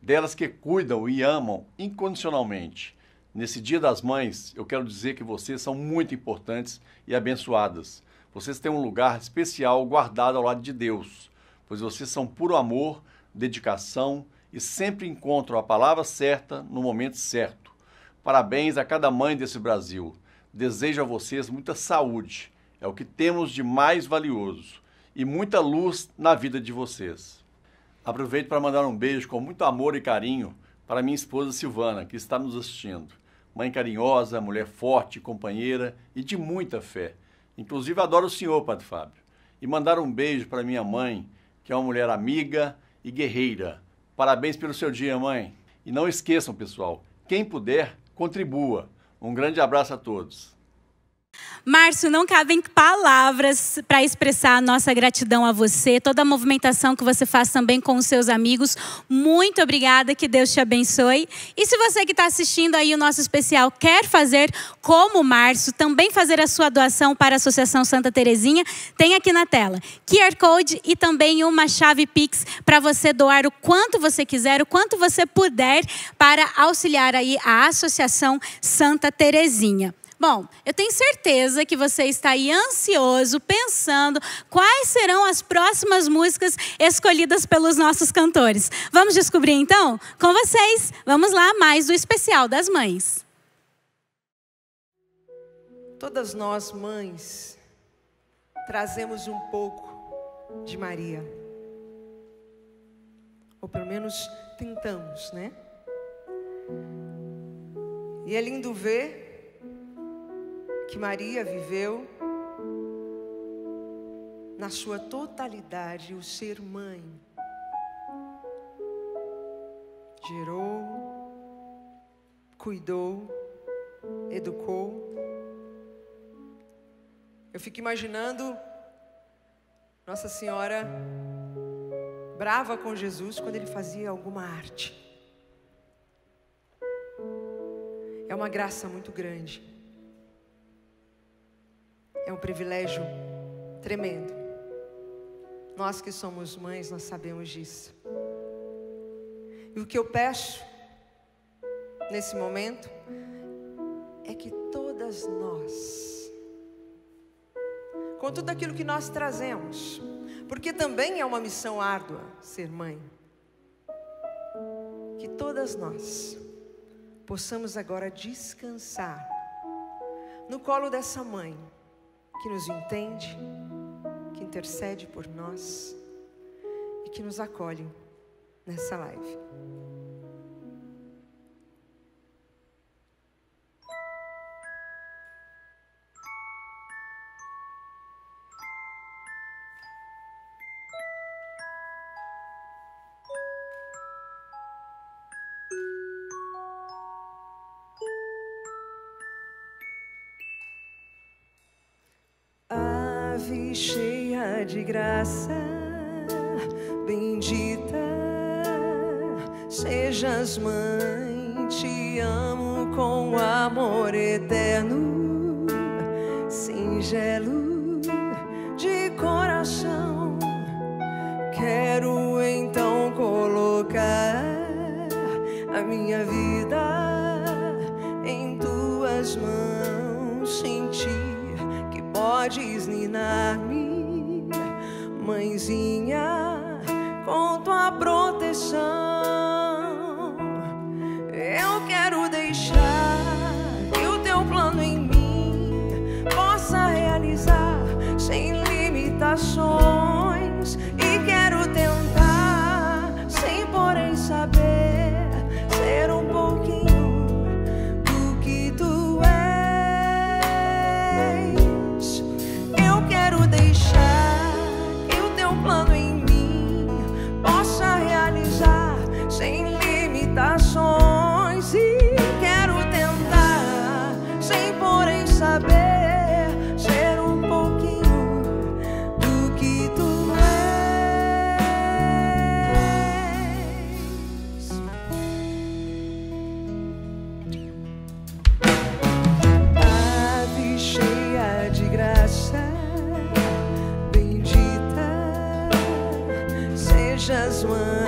delas que cuidam e amam incondicionalmente. Nesse Dia das Mães, eu quero dizer que vocês são muito importantes e abençoadas. Vocês têm um lugar especial guardado ao lado de Deus, pois vocês são puro amor, dedicação e sempre encontram a palavra certa no momento certo. Parabéns a cada mãe desse Brasil. Desejo a vocês muita saúde, é o que temos de mais valioso e muita luz na vida de vocês. Aproveito para mandar um beijo com muito amor e carinho para minha esposa Silvana, que está nos assistindo. Mãe carinhosa, mulher forte, companheira e de muita fé. Inclusive adoro o senhor, Padre Fábio. E mandar um beijo para minha mãe, que é uma mulher amiga e guerreira. Parabéns pelo seu dia, mãe. E não esqueçam, pessoal, quem puder, contribua. Um grande abraço a todos. Márcio, não cabem palavras para expressar a nossa gratidão a você, toda a movimentação que você faz também com os seus amigos. Muito obrigada, que Deus te abençoe. E se você que está assistindo aí o nosso especial quer fazer como Márcio, também fazer a sua doação para a Associação Santa Terezinha, tem aqui na tela QR Code e também uma chave Pix para você doar o quanto você quiser, o quanto você puder para auxiliar aí a Associação Santa Terezinha. Bom, eu tenho certeza que você está aí ansioso, pensando quais serão as próximas músicas escolhidas pelos nossos cantores. Vamos descobrir então? Com vocês, vamos lá, mais do especial das mães. Todas nós, mães, trazemos um pouco de Maria. Ou pelo menos tentamos, né? E é lindo ver que Maria viveu na sua totalidade o ser mãe. Gerou, cuidou, educou. Eu fico imaginando Nossa Senhora brava com Jesus quando ele fazia alguma arte. É uma graça muito grande. É um privilégio tremendo. Nós que somos mães, nós sabemos disso. E o que eu peço nesse momento é que todas nós, com tudo aquilo que nós trazemos, porque também é uma missão árdua ser mãe, que todas nós possamos agora descansar no colo dessa mãe que nos entende, que intercede por nós e que nos acolhe nessa live. De One.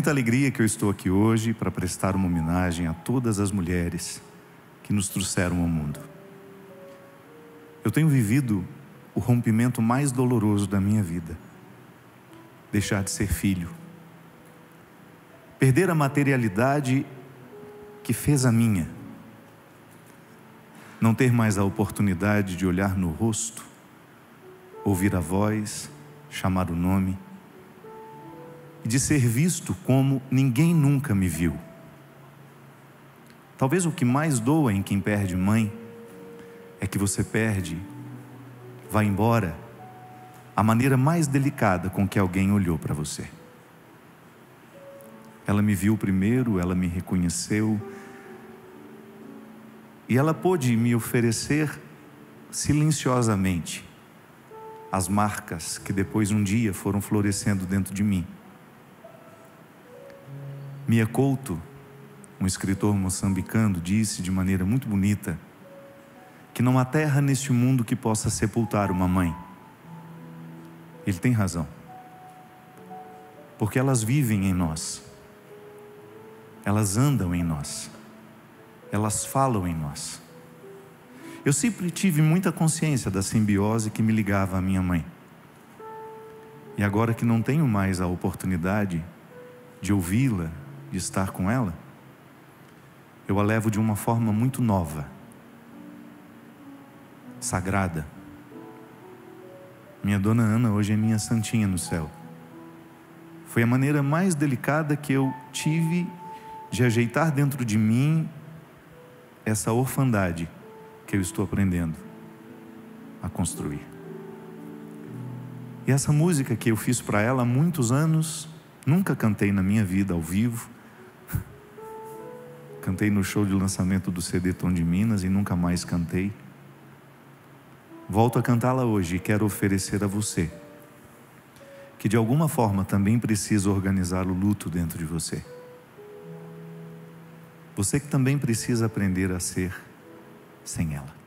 Muita alegria que eu estou aqui hoje para prestar uma homenagem a todas as mulheres que nos trouxeram ao mundo. Eu tenho vivido o rompimento mais doloroso da minha vida. Deixar de ser filho. Perder a materialidade que fez a minha. Não ter mais a oportunidade de olhar no rosto, ouvir a voz, chamar o nome de ser visto como ninguém nunca me viu. Talvez o que mais doa em quem perde mãe é que você perde, vai embora, a maneira mais delicada com que alguém olhou para você. Ela me viu primeiro, ela me reconheceu e ela pôde me oferecer silenciosamente as marcas que depois um dia foram florescendo dentro de mim. Mia Couto, um escritor moçambicano, disse de maneira muito bonita que não há terra neste mundo que possa sepultar uma mãe. Ele tem razão. Porque elas vivem em nós. Elas andam em nós. Elas falam em nós. Eu sempre tive muita consciência da simbiose que me ligava à minha mãe. E agora que não tenho mais a oportunidade de ouvi-la, de estar com ela, eu a levo de uma forma muito nova, sagrada. Minha dona Ana hoje é minha santinha no céu. Foi a maneira mais delicada que eu tive de ajeitar dentro de mim essa orfandade que eu estou aprendendo a construir. E essa música que eu fiz para ela há muitos anos, nunca cantei na minha vida ao vivo, Cantei no show de lançamento do CD Tom de Minas e nunca mais cantei. Volto a cantá-la hoje e quero oferecer a você, que de alguma forma também precisa organizar o luto dentro de você. Você que também precisa aprender a ser sem ela.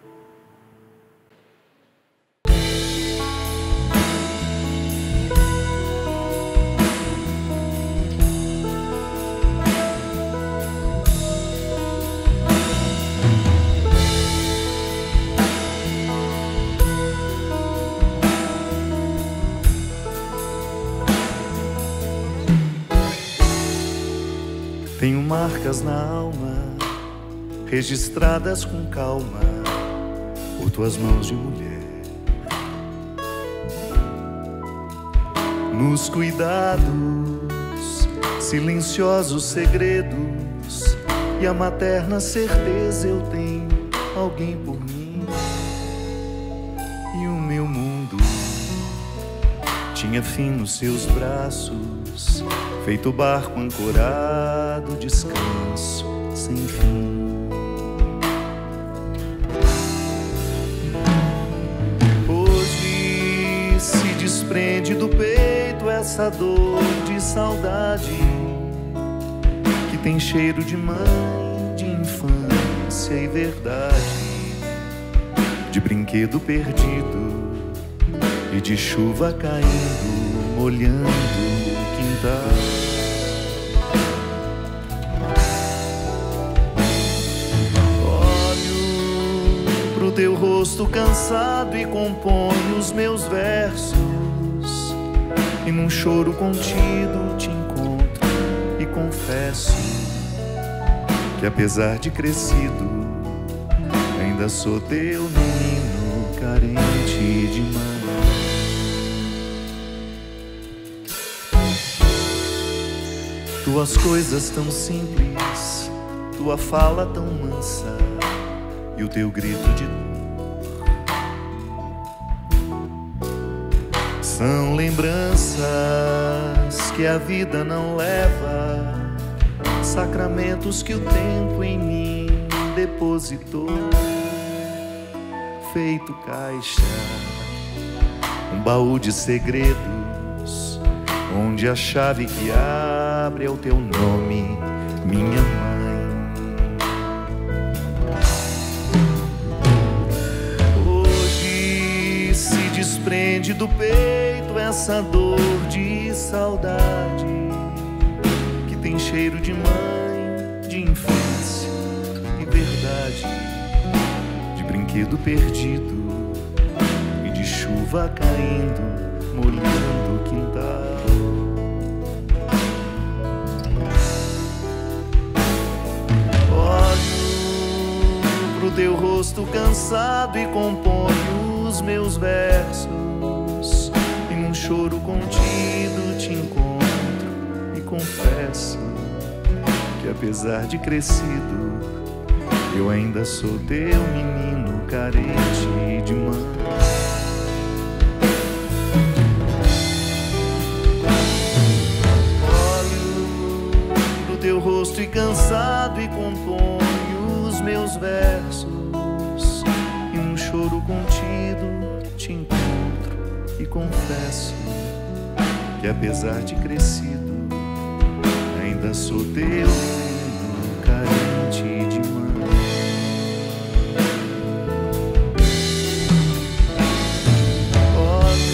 Tenho marcas na alma, registradas com calma, por tuas mãos de mulher. Nos cuidados, silenciosos segredos e a materna certeza eu tenho alguém por mim. E o meu mundo tinha fim nos seus braços feito barco ancorado, descanso sem fim. Hoje se desprende do peito essa dor de saudade que tem cheiro de mãe, de infância e verdade, de brinquedo perdido e de chuva caindo, molhando o quintal. Teu rosto cansado e componho os meus versos. E num choro contido te encontro e confesso que apesar de crescido, ainda sou teu menino carente de mãe. Tuas coisas tão simples, tua fala tão mansa e o teu grito de são lembranças que a vida não leva, sacramentos que o tempo em mim depositou, feito caixa, um baú de segredos onde a chave que abre é o teu nome, minha mãe. Desprende do peito essa dor de saudade que tem cheiro de mãe, de infância e verdade, de brinquedo perdido e de chuva caindo molhando o quintal. Olho pro teu rosto cansado e componho os meus versos. Em um choro contido te encontro e confesso que apesar de crescido, eu ainda sou teu menino carente de mãe. teu rosto e cansado e componho os meus versos. Confesso que apesar de crescido, ainda sou teu carente de mãe. Olho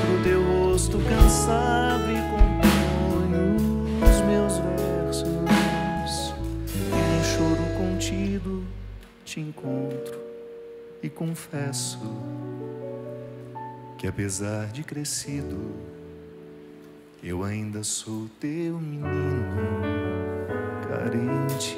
pro teu rosto cansado e componho os meus versos. E num choro contido te encontro e confesso que apesar de crescido, eu ainda sou teu menino carente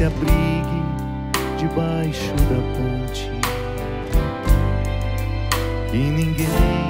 se abrigue debaixo da ponte. Que ninguém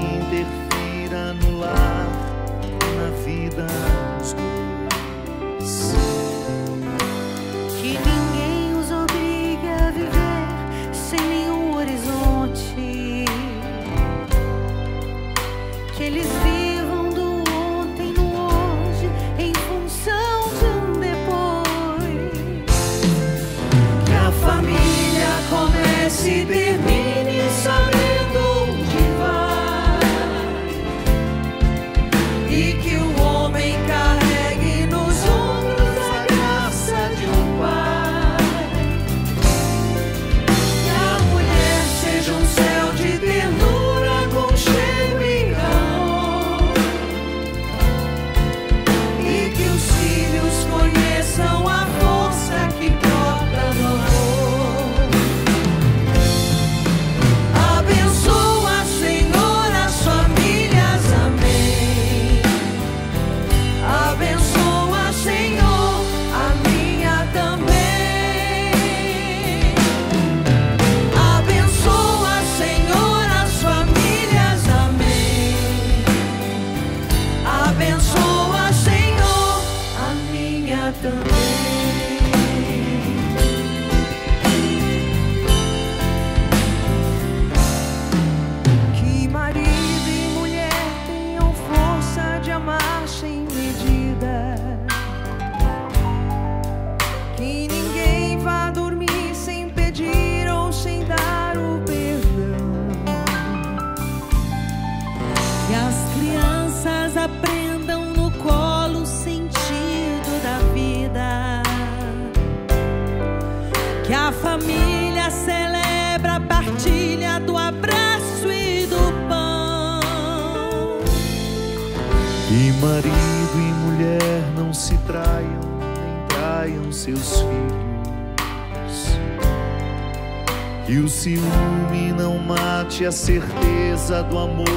a certeza do amor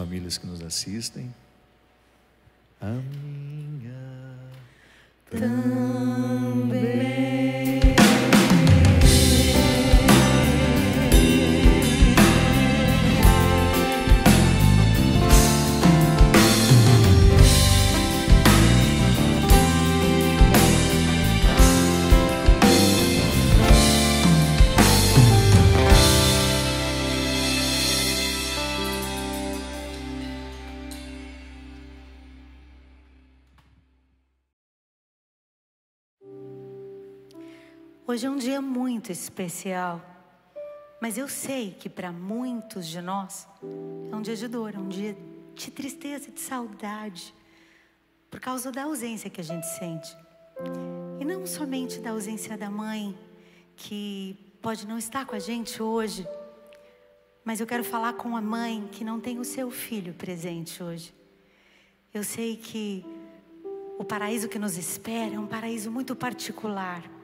famílias que nos assistem. A minha Hoje é um dia muito especial, mas eu sei que para muitos de nós é um dia de dor, é um dia de tristeza, de saudade, por causa da ausência que a gente sente. E não somente da ausência da mãe, que pode não estar com a gente hoje, mas eu quero falar com a mãe que não tem o seu filho presente hoje. Eu sei que o paraíso que nos espera é um paraíso muito particular.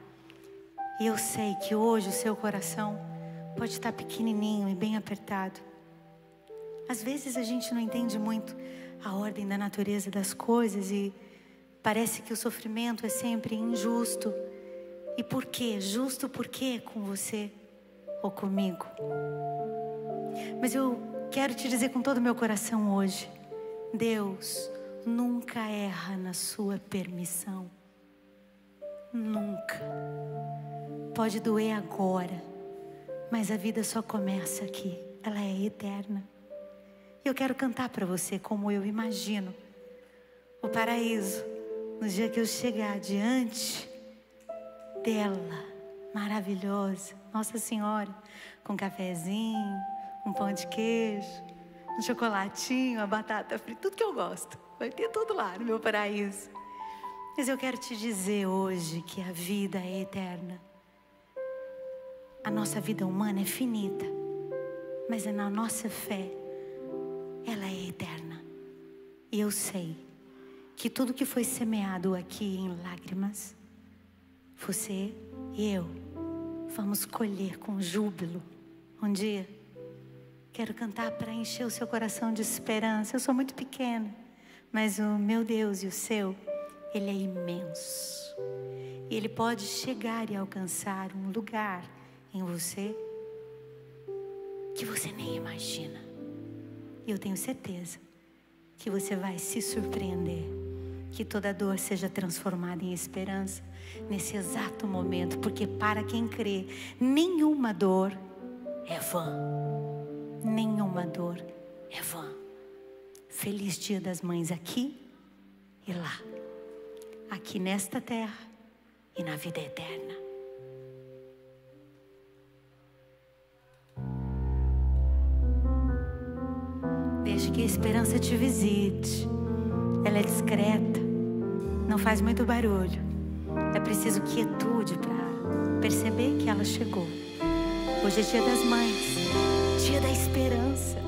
E eu sei que hoje o seu coração pode estar pequenininho e bem apertado. Às vezes a gente não entende muito a ordem da natureza das coisas e parece que o sofrimento é sempre injusto. E por quê? Justo por quê com você ou comigo? Mas eu quero te dizer com todo o meu coração hoje: Deus nunca erra na sua permissão. Nunca. Pode doer agora, mas a vida só começa aqui. Ela é eterna. E eu quero cantar para você como eu imagino o paraíso no dia que eu chegar diante dela, maravilhosa, Nossa Senhora, com cafezinho, um pão de queijo, um chocolatinho, a batata frita, tudo que eu gosto. Vai ter tudo lá no meu paraíso. Mas eu quero te dizer hoje que a vida é eterna. A nossa vida humana é finita, mas na nossa fé, ela é eterna. E eu sei que tudo que foi semeado aqui em lágrimas, você e eu vamos colher com júbilo um dia. Quero cantar para encher o seu coração de esperança. Eu sou muito pequena, mas o meu Deus e o seu, ele é imenso. E ele pode chegar e alcançar um lugar em você que você nem imagina. E eu tenho certeza que você vai se surpreender. Que toda dor seja transformada em esperança nesse exato momento, porque para quem crê, nenhuma dor é vã. Nenhuma dor é vã. Feliz Dia das Mães aqui e lá. Aqui nesta terra e na vida eterna. Que a esperança te visite. Ela é discreta, não faz muito barulho. É preciso quietude para perceber que ela chegou. Hoje é dia das mães, dia da esperança.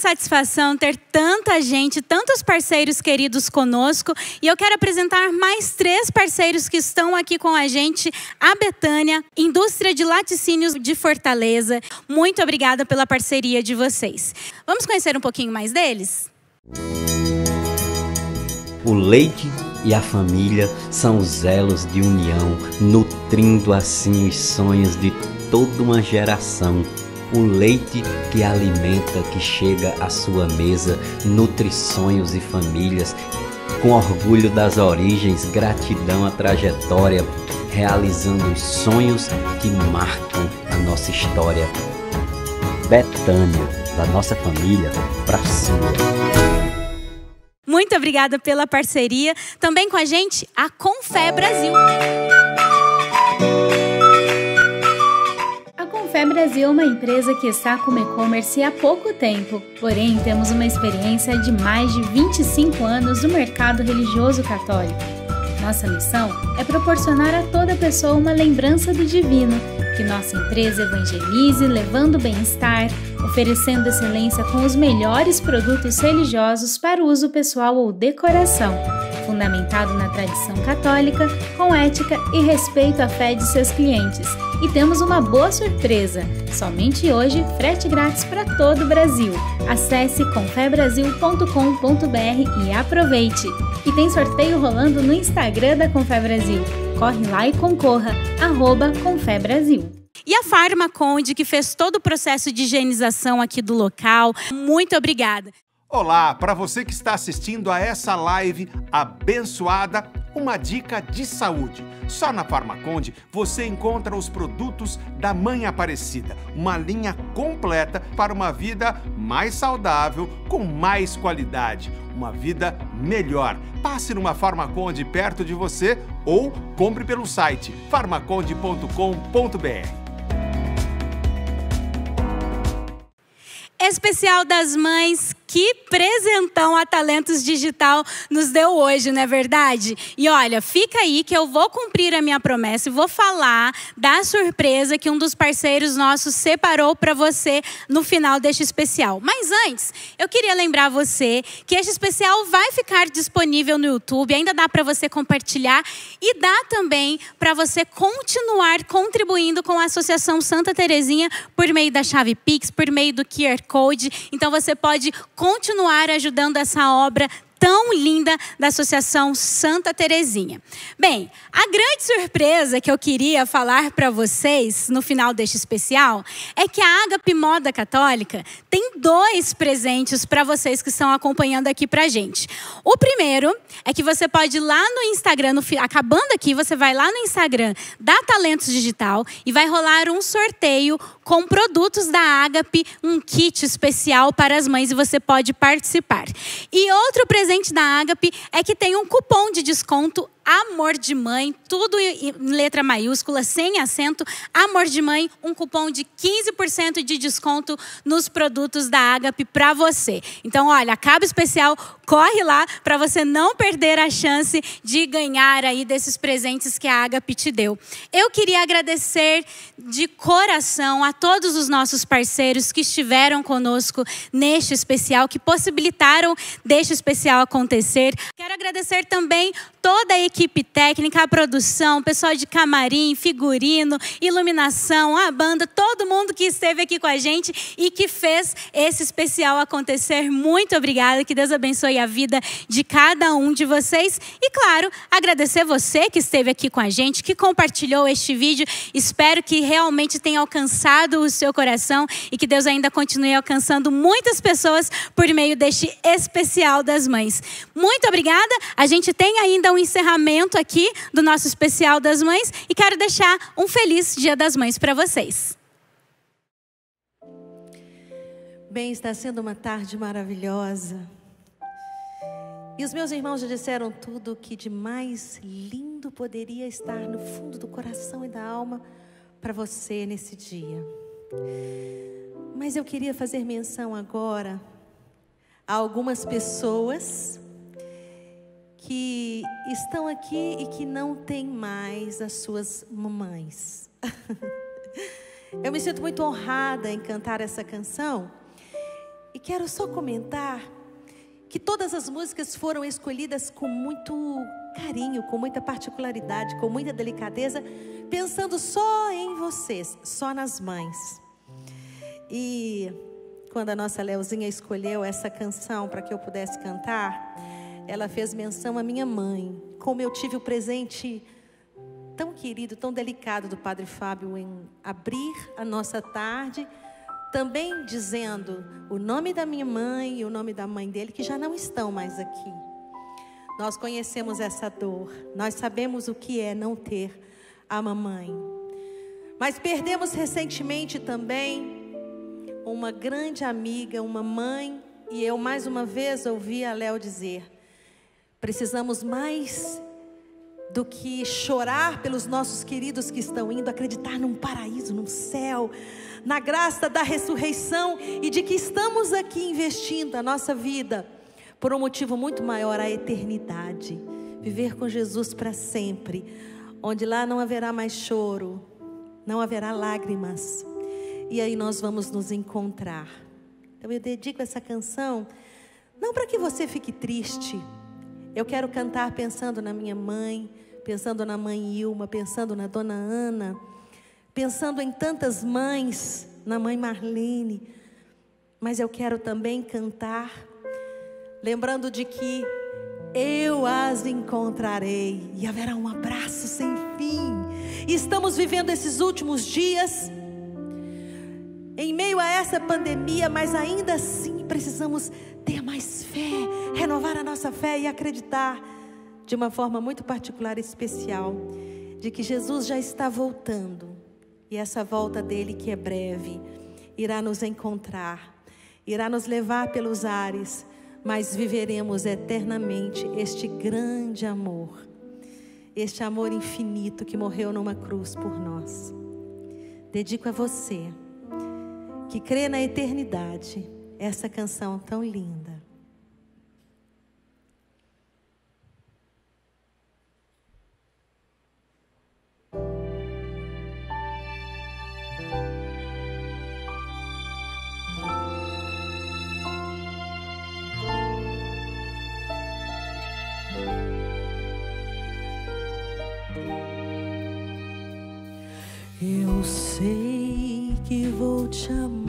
Satisfação ter tanta gente, tantos parceiros queridos conosco. E eu quero apresentar mais três parceiros que estão aqui com a gente: a Betânia, Indústria de Laticínios de Fortaleza. Muito obrigada pela parceria de vocês. Vamos conhecer um pouquinho mais deles? O leite e a família são os elos de união, nutrindo assim os sonhos de toda uma geração. O leite que alimenta, que chega à sua mesa, nutre sonhos e famílias. Com orgulho das origens, gratidão à trajetória, realizando os sonhos que marcam a nossa história. Betânia, da nossa família para sua. Muito obrigada pela parceria. Também com a gente, a Confé Brasil. A Confé Brasil é uma empresa que está com e-commerce há pouco tempo, porém temos uma experiência de mais de 25 anos no mercado religioso católico. Nossa missão é proporcionar a toda pessoa uma lembrança do divino, que nossa empresa evangelize levando bem-estar, oferecendo excelência com os melhores produtos religiosos para uso pessoal ou decoração, fundamentado na tradição católica, com ética e respeito à fé de seus clientes. E temos uma boa surpresa! Somente hoje, frete grátis para todo o Brasil. Acesse confebrasil.com.br e aproveite! E tem sorteio rolando no Instagram da Confé Brasil. Corre lá e concorra, arroba Confé Brasil. E a Farmaconde, que fez todo o processo de higienização aqui do local. Muito obrigada. Olá, para você que está assistindo a essa live abençoada, uma dica de saúde. Só na Farmaconde você encontra os produtos da Mãe Aparecida, uma linha completa para uma vida mais saudável, com mais qualidade, uma vida melhor. Passe numa Farmaconde perto de você ou compre pelo site farmaconde.com.br. Especial das Mães que presentão a Talentos Digital nos deu hoje, não é verdade? E olha, fica aí que eu vou cumprir a minha promessa e vou falar da surpresa que um dos parceiros nossos separou para você no final deste especial. Mas antes, eu queria lembrar você que este especial vai ficar disponível no YouTube, ainda dá para você compartilhar e dá também para você continuar contribuindo com a Associação Santa Terezinha por meio da chave Pix, por meio do QR Code. Então você pode continuar ajudando essa obra tão linda da Associação Santa Terezinha. Bem, a grande surpresa que eu queria falar para vocês no final deste especial é que a Agape Moda Católica tem dois presentes para vocês que estão acompanhando aqui para gente. O primeiro é que você pode ir lá no Instagram, no, acabando aqui, você vai lá no Instagram da Talentos Digital e vai rolar um sorteio com produtos da Agape, um kit especial para as mães e você pode participar. E outro presente da Agape é que tem um cupom de desconto Amor de Mãe, tudo em letra maiúscula, sem acento. Amor de Mãe, um cupom de 15% de desconto nos produtos da Agape para você. Então, olha, acaba especial, corre lá para você não perder a chance de ganhar aí desses presentes que a Agape te deu. Eu queria agradecer de coração a todos os nossos parceiros que estiveram conosco neste especial, que possibilitaram deste especial acontecer. Quero agradecer também toda a equipe técnica, a produção, o pessoal de camarim, figurino, iluminação, a banda, todo mundo que esteve aqui com a gente e que fez esse especial acontecer. Muito obrigada, que Deus abençoe a vida de cada um de vocês. E claro, agradecer você que esteve aqui com a gente, que compartilhou este vídeo. Espero que realmente tenha alcançado o seu coração e que Deus ainda continue alcançando muitas pessoas por meio deste especial das mães. Muito obrigada. A gente tem ainda um encerramento aqui do nosso especial das mães e quero deixar um feliz Dia das Mães para vocês. Bem, está sendo uma tarde maravilhosa. E os meus irmãos já disseram tudo o que de mais lindo poderia estar no fundo do coração e da alma para você nesse dia. Mas eu queria fazer menção agora a algumas pessoas que estão aqui e que não têm mais as suas mamães. Eu me sinto muito honrada em cantar essa canção e quero só comentar que todas as músicas foram escolhidas com muito carinho, com muita particularidade, com muita delicadeza, pensando só em vocês, só nas mães. E quando a nossa Leozinha escolheu essa canção para que eu pudesse cantar, ela fez menção à minha mãe. Como eu tive o presente tão querido, tão delicado do Padre Fábio em abrir a nossa tarde, também dizendo o nome da minha mãe e o nome da mãe dele, que já não estão mais aqui. Nós conhecemos essa dor, nós sabemos o que é não ter a mamãe. Mas perdemos recentemente também uma grande amiga, uma mãe, e eu mais uma vez ouvi a Léo dizer: precisamos mais do que chorar pelos nossos queridos que estão indo, acreditar num paraíso, num céu, na graça da ressurreição e de que estamos aqui investindo a nossa vida por um motivo muito maior, a eternidade. Viver com Jesus para sempre, onde lá não haverá mais choro, não haverá lágrimas. E aí nós vamos nos encontrar. Então eu dedico essa canção não para que você fique triste. Eu quero cantar pensando na minha mãe, pensando na mãe Ilma, pensando na dona Ana, pensando em tantas mães, na mãe Marlene. Mas eu quero também cantar lembrando de que eu as encontrarei e haverá um abraço sem fim. E estamos vivendo esses últimos dias em meio a essa pandemia, mas ainda assim precisamos ter mais fé, renovar a nossa fé e acreditar de uma forma muito particular e especial de que Jesus já está voltando e essa volta dele que é breve irá nos encontrar, irá nos levar pelos ares, mas viveremos eternamente este grande amor, este amor infinito que morreu numa cruz por nós. Dedico a você que crê na eternidade essa canção tão linda. Eu sei que vou te amar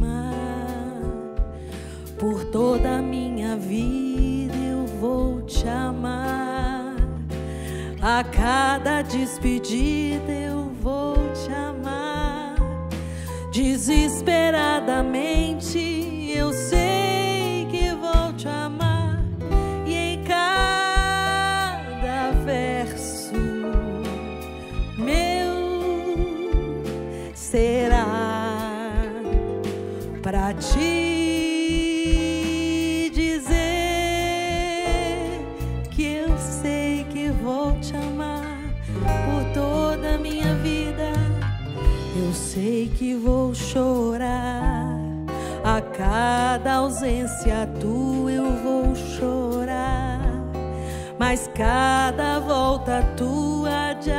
toda a minha vida. Eu vou te amar a cada despedida. Eu vou te amar desesperadamente. Eu sei que vou te amar e em cada verso meu será para te vou chorar a cada ausência tua. Eu vou chorar, mas cada volta tua de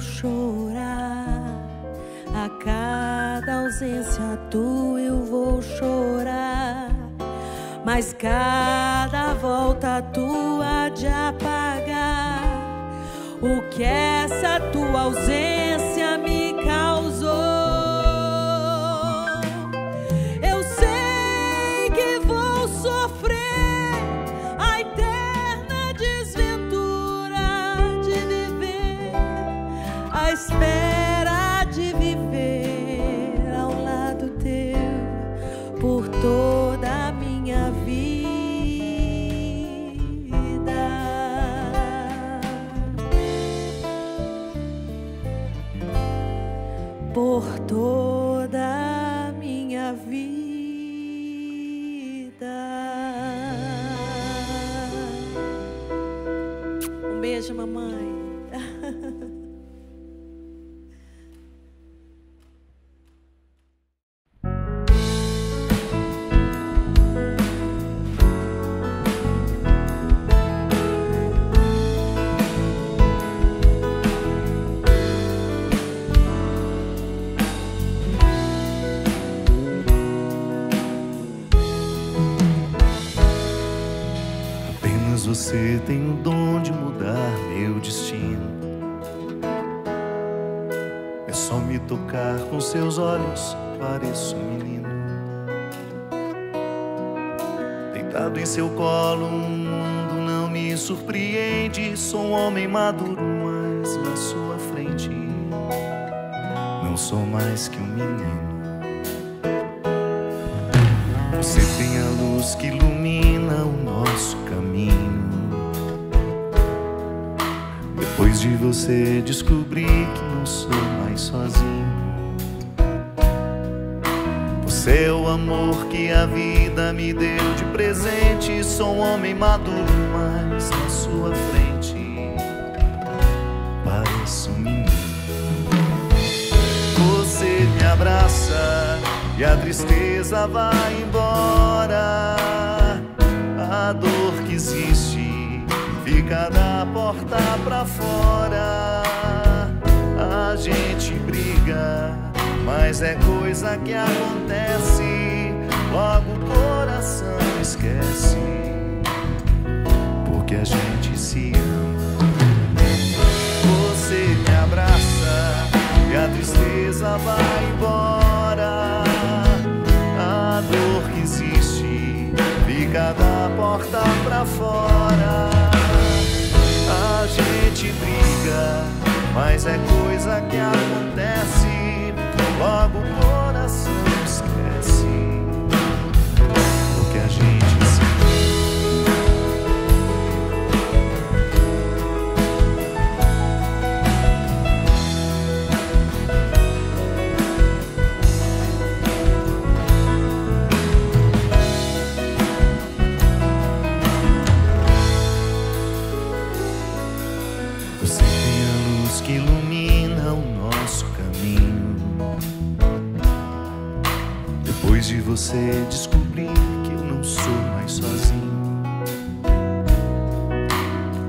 chorar a cada ausência tua. Eu vou chorar, mas cada volta tua de apagar o que essa tua ausência você tem o dom de mudar meu destino. É só me tocar com seus olhos, pareço um menino. Deitado em seu colo, o mundo não me surpreende. Sou um homem maduro, mas na sua frente não sou mais que um menino. Você tem a luz que ilumina Depois de você descobri que não sou mais sozinho. Você é o amor que a vida me deu de presente. Sou um homem maduro, mas na sua frente pareço um menino. Você me abraça e a tristeza vai embora. A dor que existe fica da porta pra fora. A gente briga, mas é coisa que acontece. Logo o coração esquece, porque a gente se ama. Você me abraça e a tristeza vai embora. A dor que existe fica da porta pra fora. Gente briga, mas é coisa que acontece. Logo o você descobrir que eu não sou mais sozinho.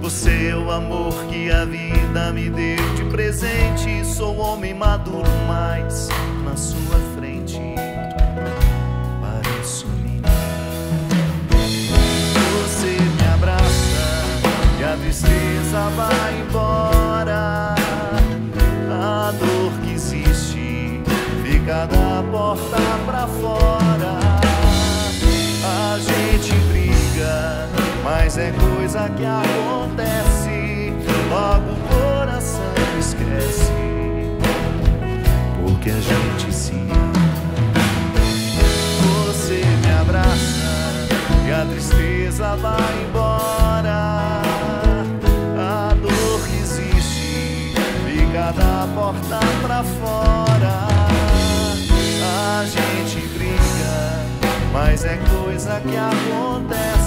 Você é o amor que a vida me deu de presente. Sou homem maduro, mas na sua frente pareço menino. Você me abraça e a tristeza vai embora. A dor que existe fica da porta é coisa que acontece. Logo o coração esquece, porque a gente se ama. Você me abraça e a tristeza vai embora. A dor que existe fica da porta pra fora. A gente briga, mas é coisa que acontece.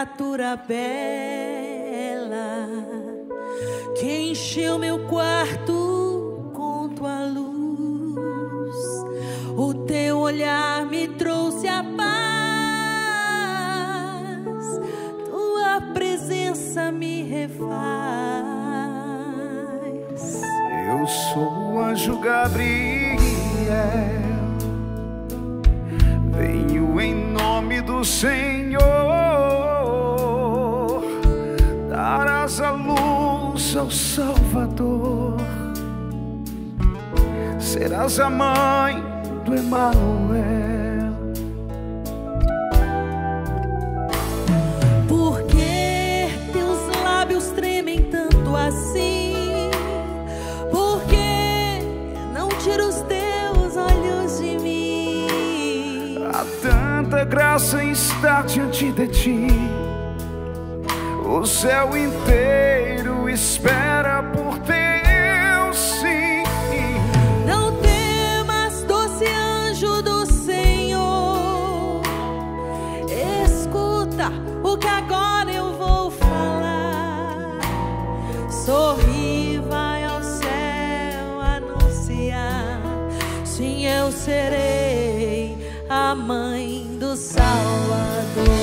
Criatura bela, que encheu meu quarto com tua luz? O teu olhar me trouxe a paz, tua presença me refaz. Eu sou o anjo Gabriel, venho em nome do Senhor ao Salvador. Serás a mãe do Emanuel. Por que teus lábios tremem tanto assim? Por que não tira os teus olhos de mim? Há tanta graça em estar diante de ti. O céu inteiro espera por teu sim. Não temas, doce anjo do Senhor. Escuta o que agora eu vou falar. Sorri, vai ao céu anunciar. Sim, eu serei a mãe do Salvador.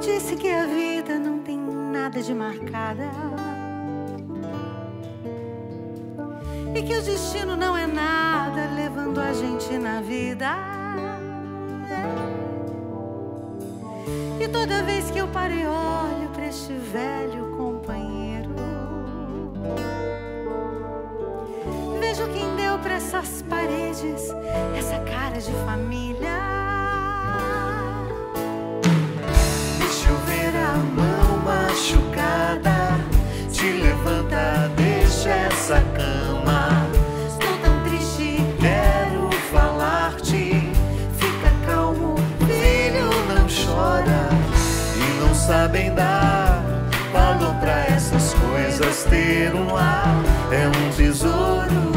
Disse que a vida não tem nada de marcada. E que o destino não é nada levando a gente na vida. E toda vez que eu paro e olho para este velho companheiro, vejo quem deu para essas paredes essa cara de família. sabem dar valor para essas coisas. Ter um lar é um tesouro.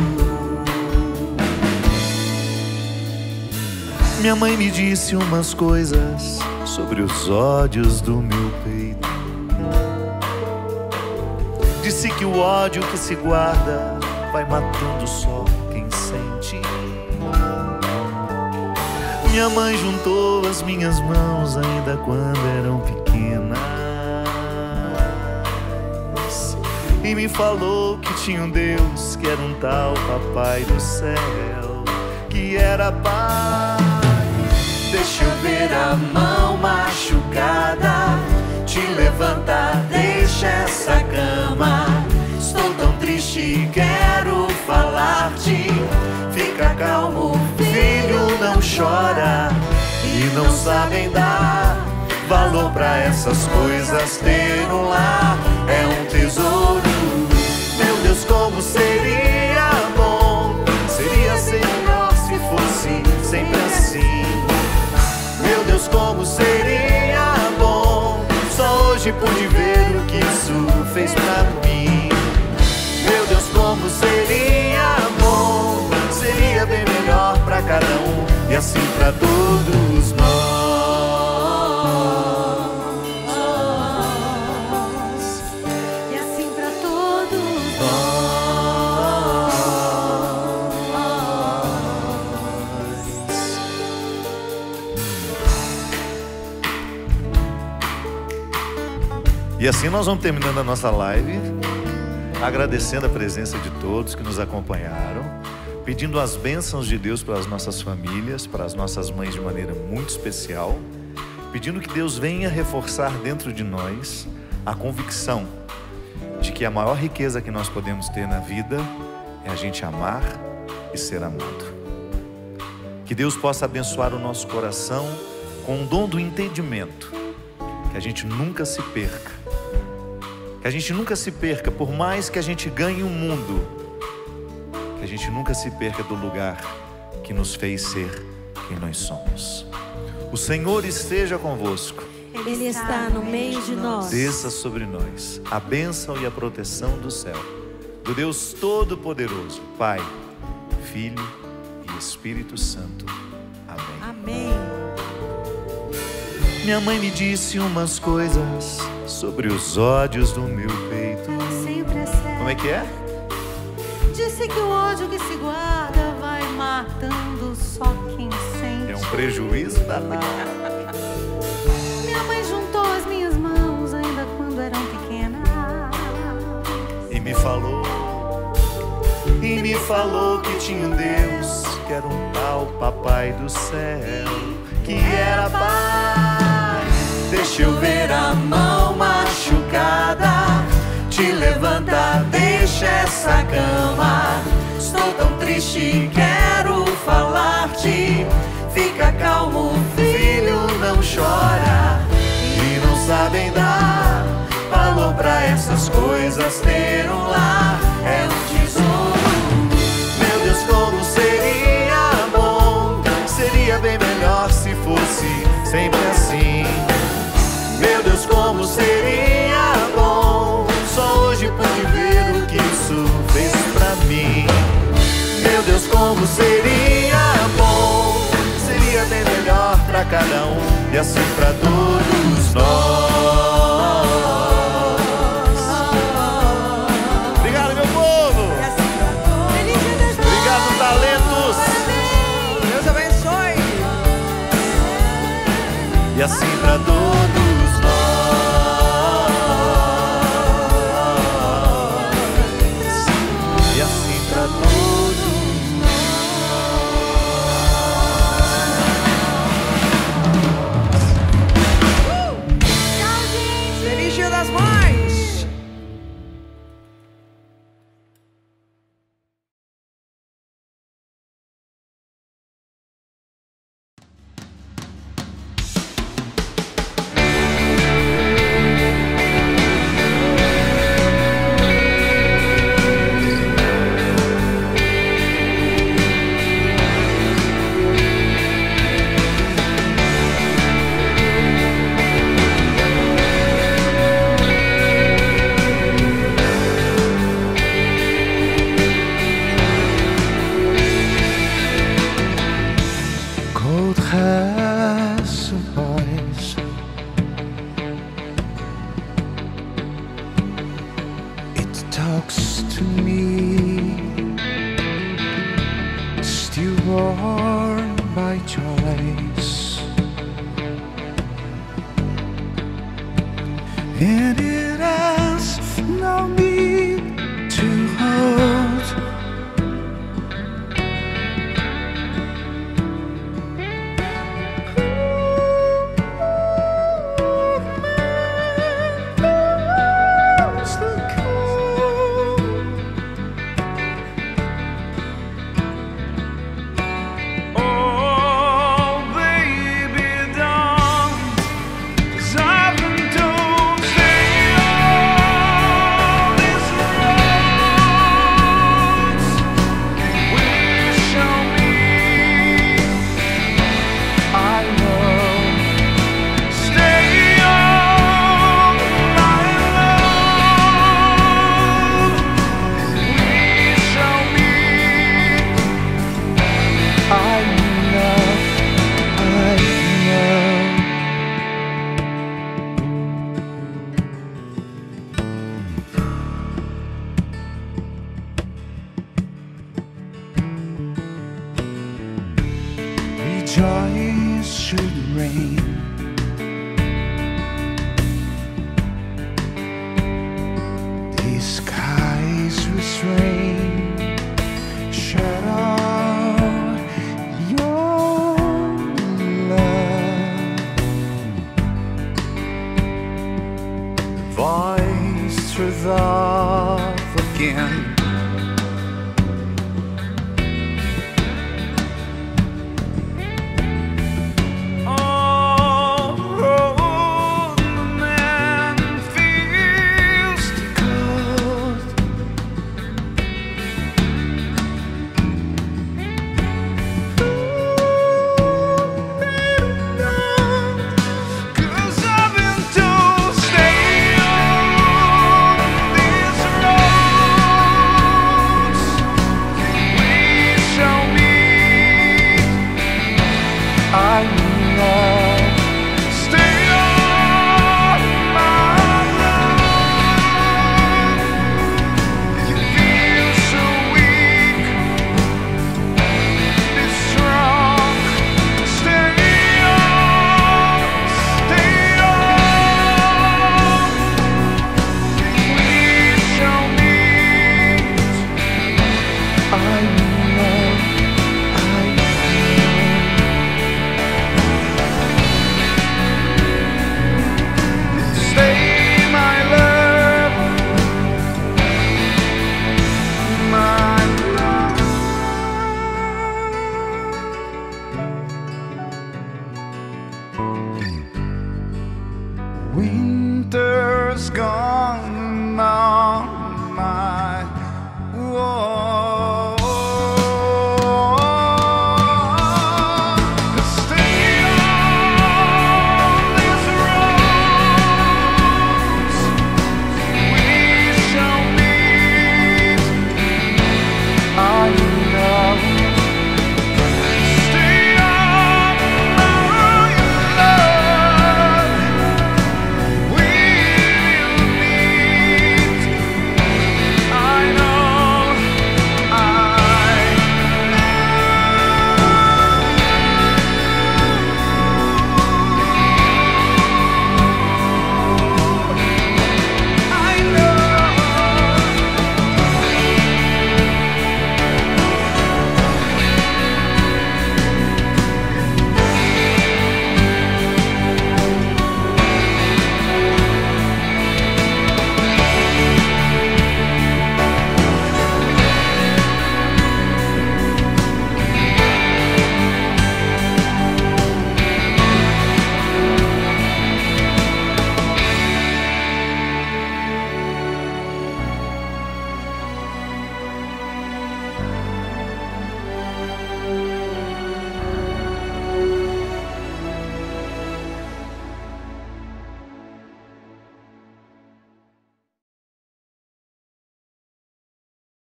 Minha mãe me disse umas coisas sobre os ódios do meu peito. Disse que o ódio que se guarda vai matando só quem sente. Minha mãe juntou as minhas mãos ainda quando eram pequenas e me falou que tinha um Deus que era um tal Papai do céu, que era pai. Deixa eu ver a mão machucada. Te levanta, deixa essa cama. Estou tão triste quero falar-te. Fica calmo, filho, não chora. E não sabem dar valor pra essas coisas. Ter um lar é um tesouro. Deus, como seria bom. Seria ser melhor se fosse sempre assim. Meu Deus, como seria bom. Só hoje pude ver o que isso fez pra mim. Meu Deus, como seria bom. Seria bem melhor pra cada um e assim pra todos nós. E assim nós vamos terminando a nossa live, agradecendo a presença de todos que nos acompanharam, pedindo as bênçãos de Deus para as nossas famílias, para as nossas mães de maneira muito especial, pedindo que Deus venha reforçar dentro de nós a convicção de que a maior riqueza que nós podemos ter na vida é a gente amar e ser amado. Que Deus possa abençoar o nosso coração com o dom do entendimento, que a gente nunca se perca que a gente nunca se perca, por mais que a gente ganhe o mundo, que a gente nunca se perca do lugar que nos fez ser quem nós somos. O Senhor esteja convosco, Ele está no meio de nós. desça sobre nós a bênção e a proteção do céu, do Deus Todo-Poderoso, Pai, Filho e Espírito Santo. Amém. Amém. Minha mãe me disse umas coisas sobre os ódios do meu peito. sempre é certo. Como é que é? Disse que o ódio que se guarda vai matando só quem sente. É um prejuízo danado. Minha mãe juntou as minhas mãos ainda quando eram pequenas. E me falou, e me falou que tinha um Deus que era um tal Papai do céu, que era Pai. Deixa eu ver a mão machucada. Te levanta, deixa essa cama. Estou tão triste quero falar-te. Fica calmo, filho, não chora. E não sabem dar valor pra essas coisas. Ter um lar é um tesouro. Meu Deus, como seria bom. Seria bem melhor se fosse sempre assim. Seria bom. Só hoje pude ver o que isso fez pra mim. Meu Deus, como seria bom. Seria bem melhor pra cada um e assim pra todos nós. Obrigado, meu povo. Obrigado, talentos. Deus abençoe. E assim pra todos rain.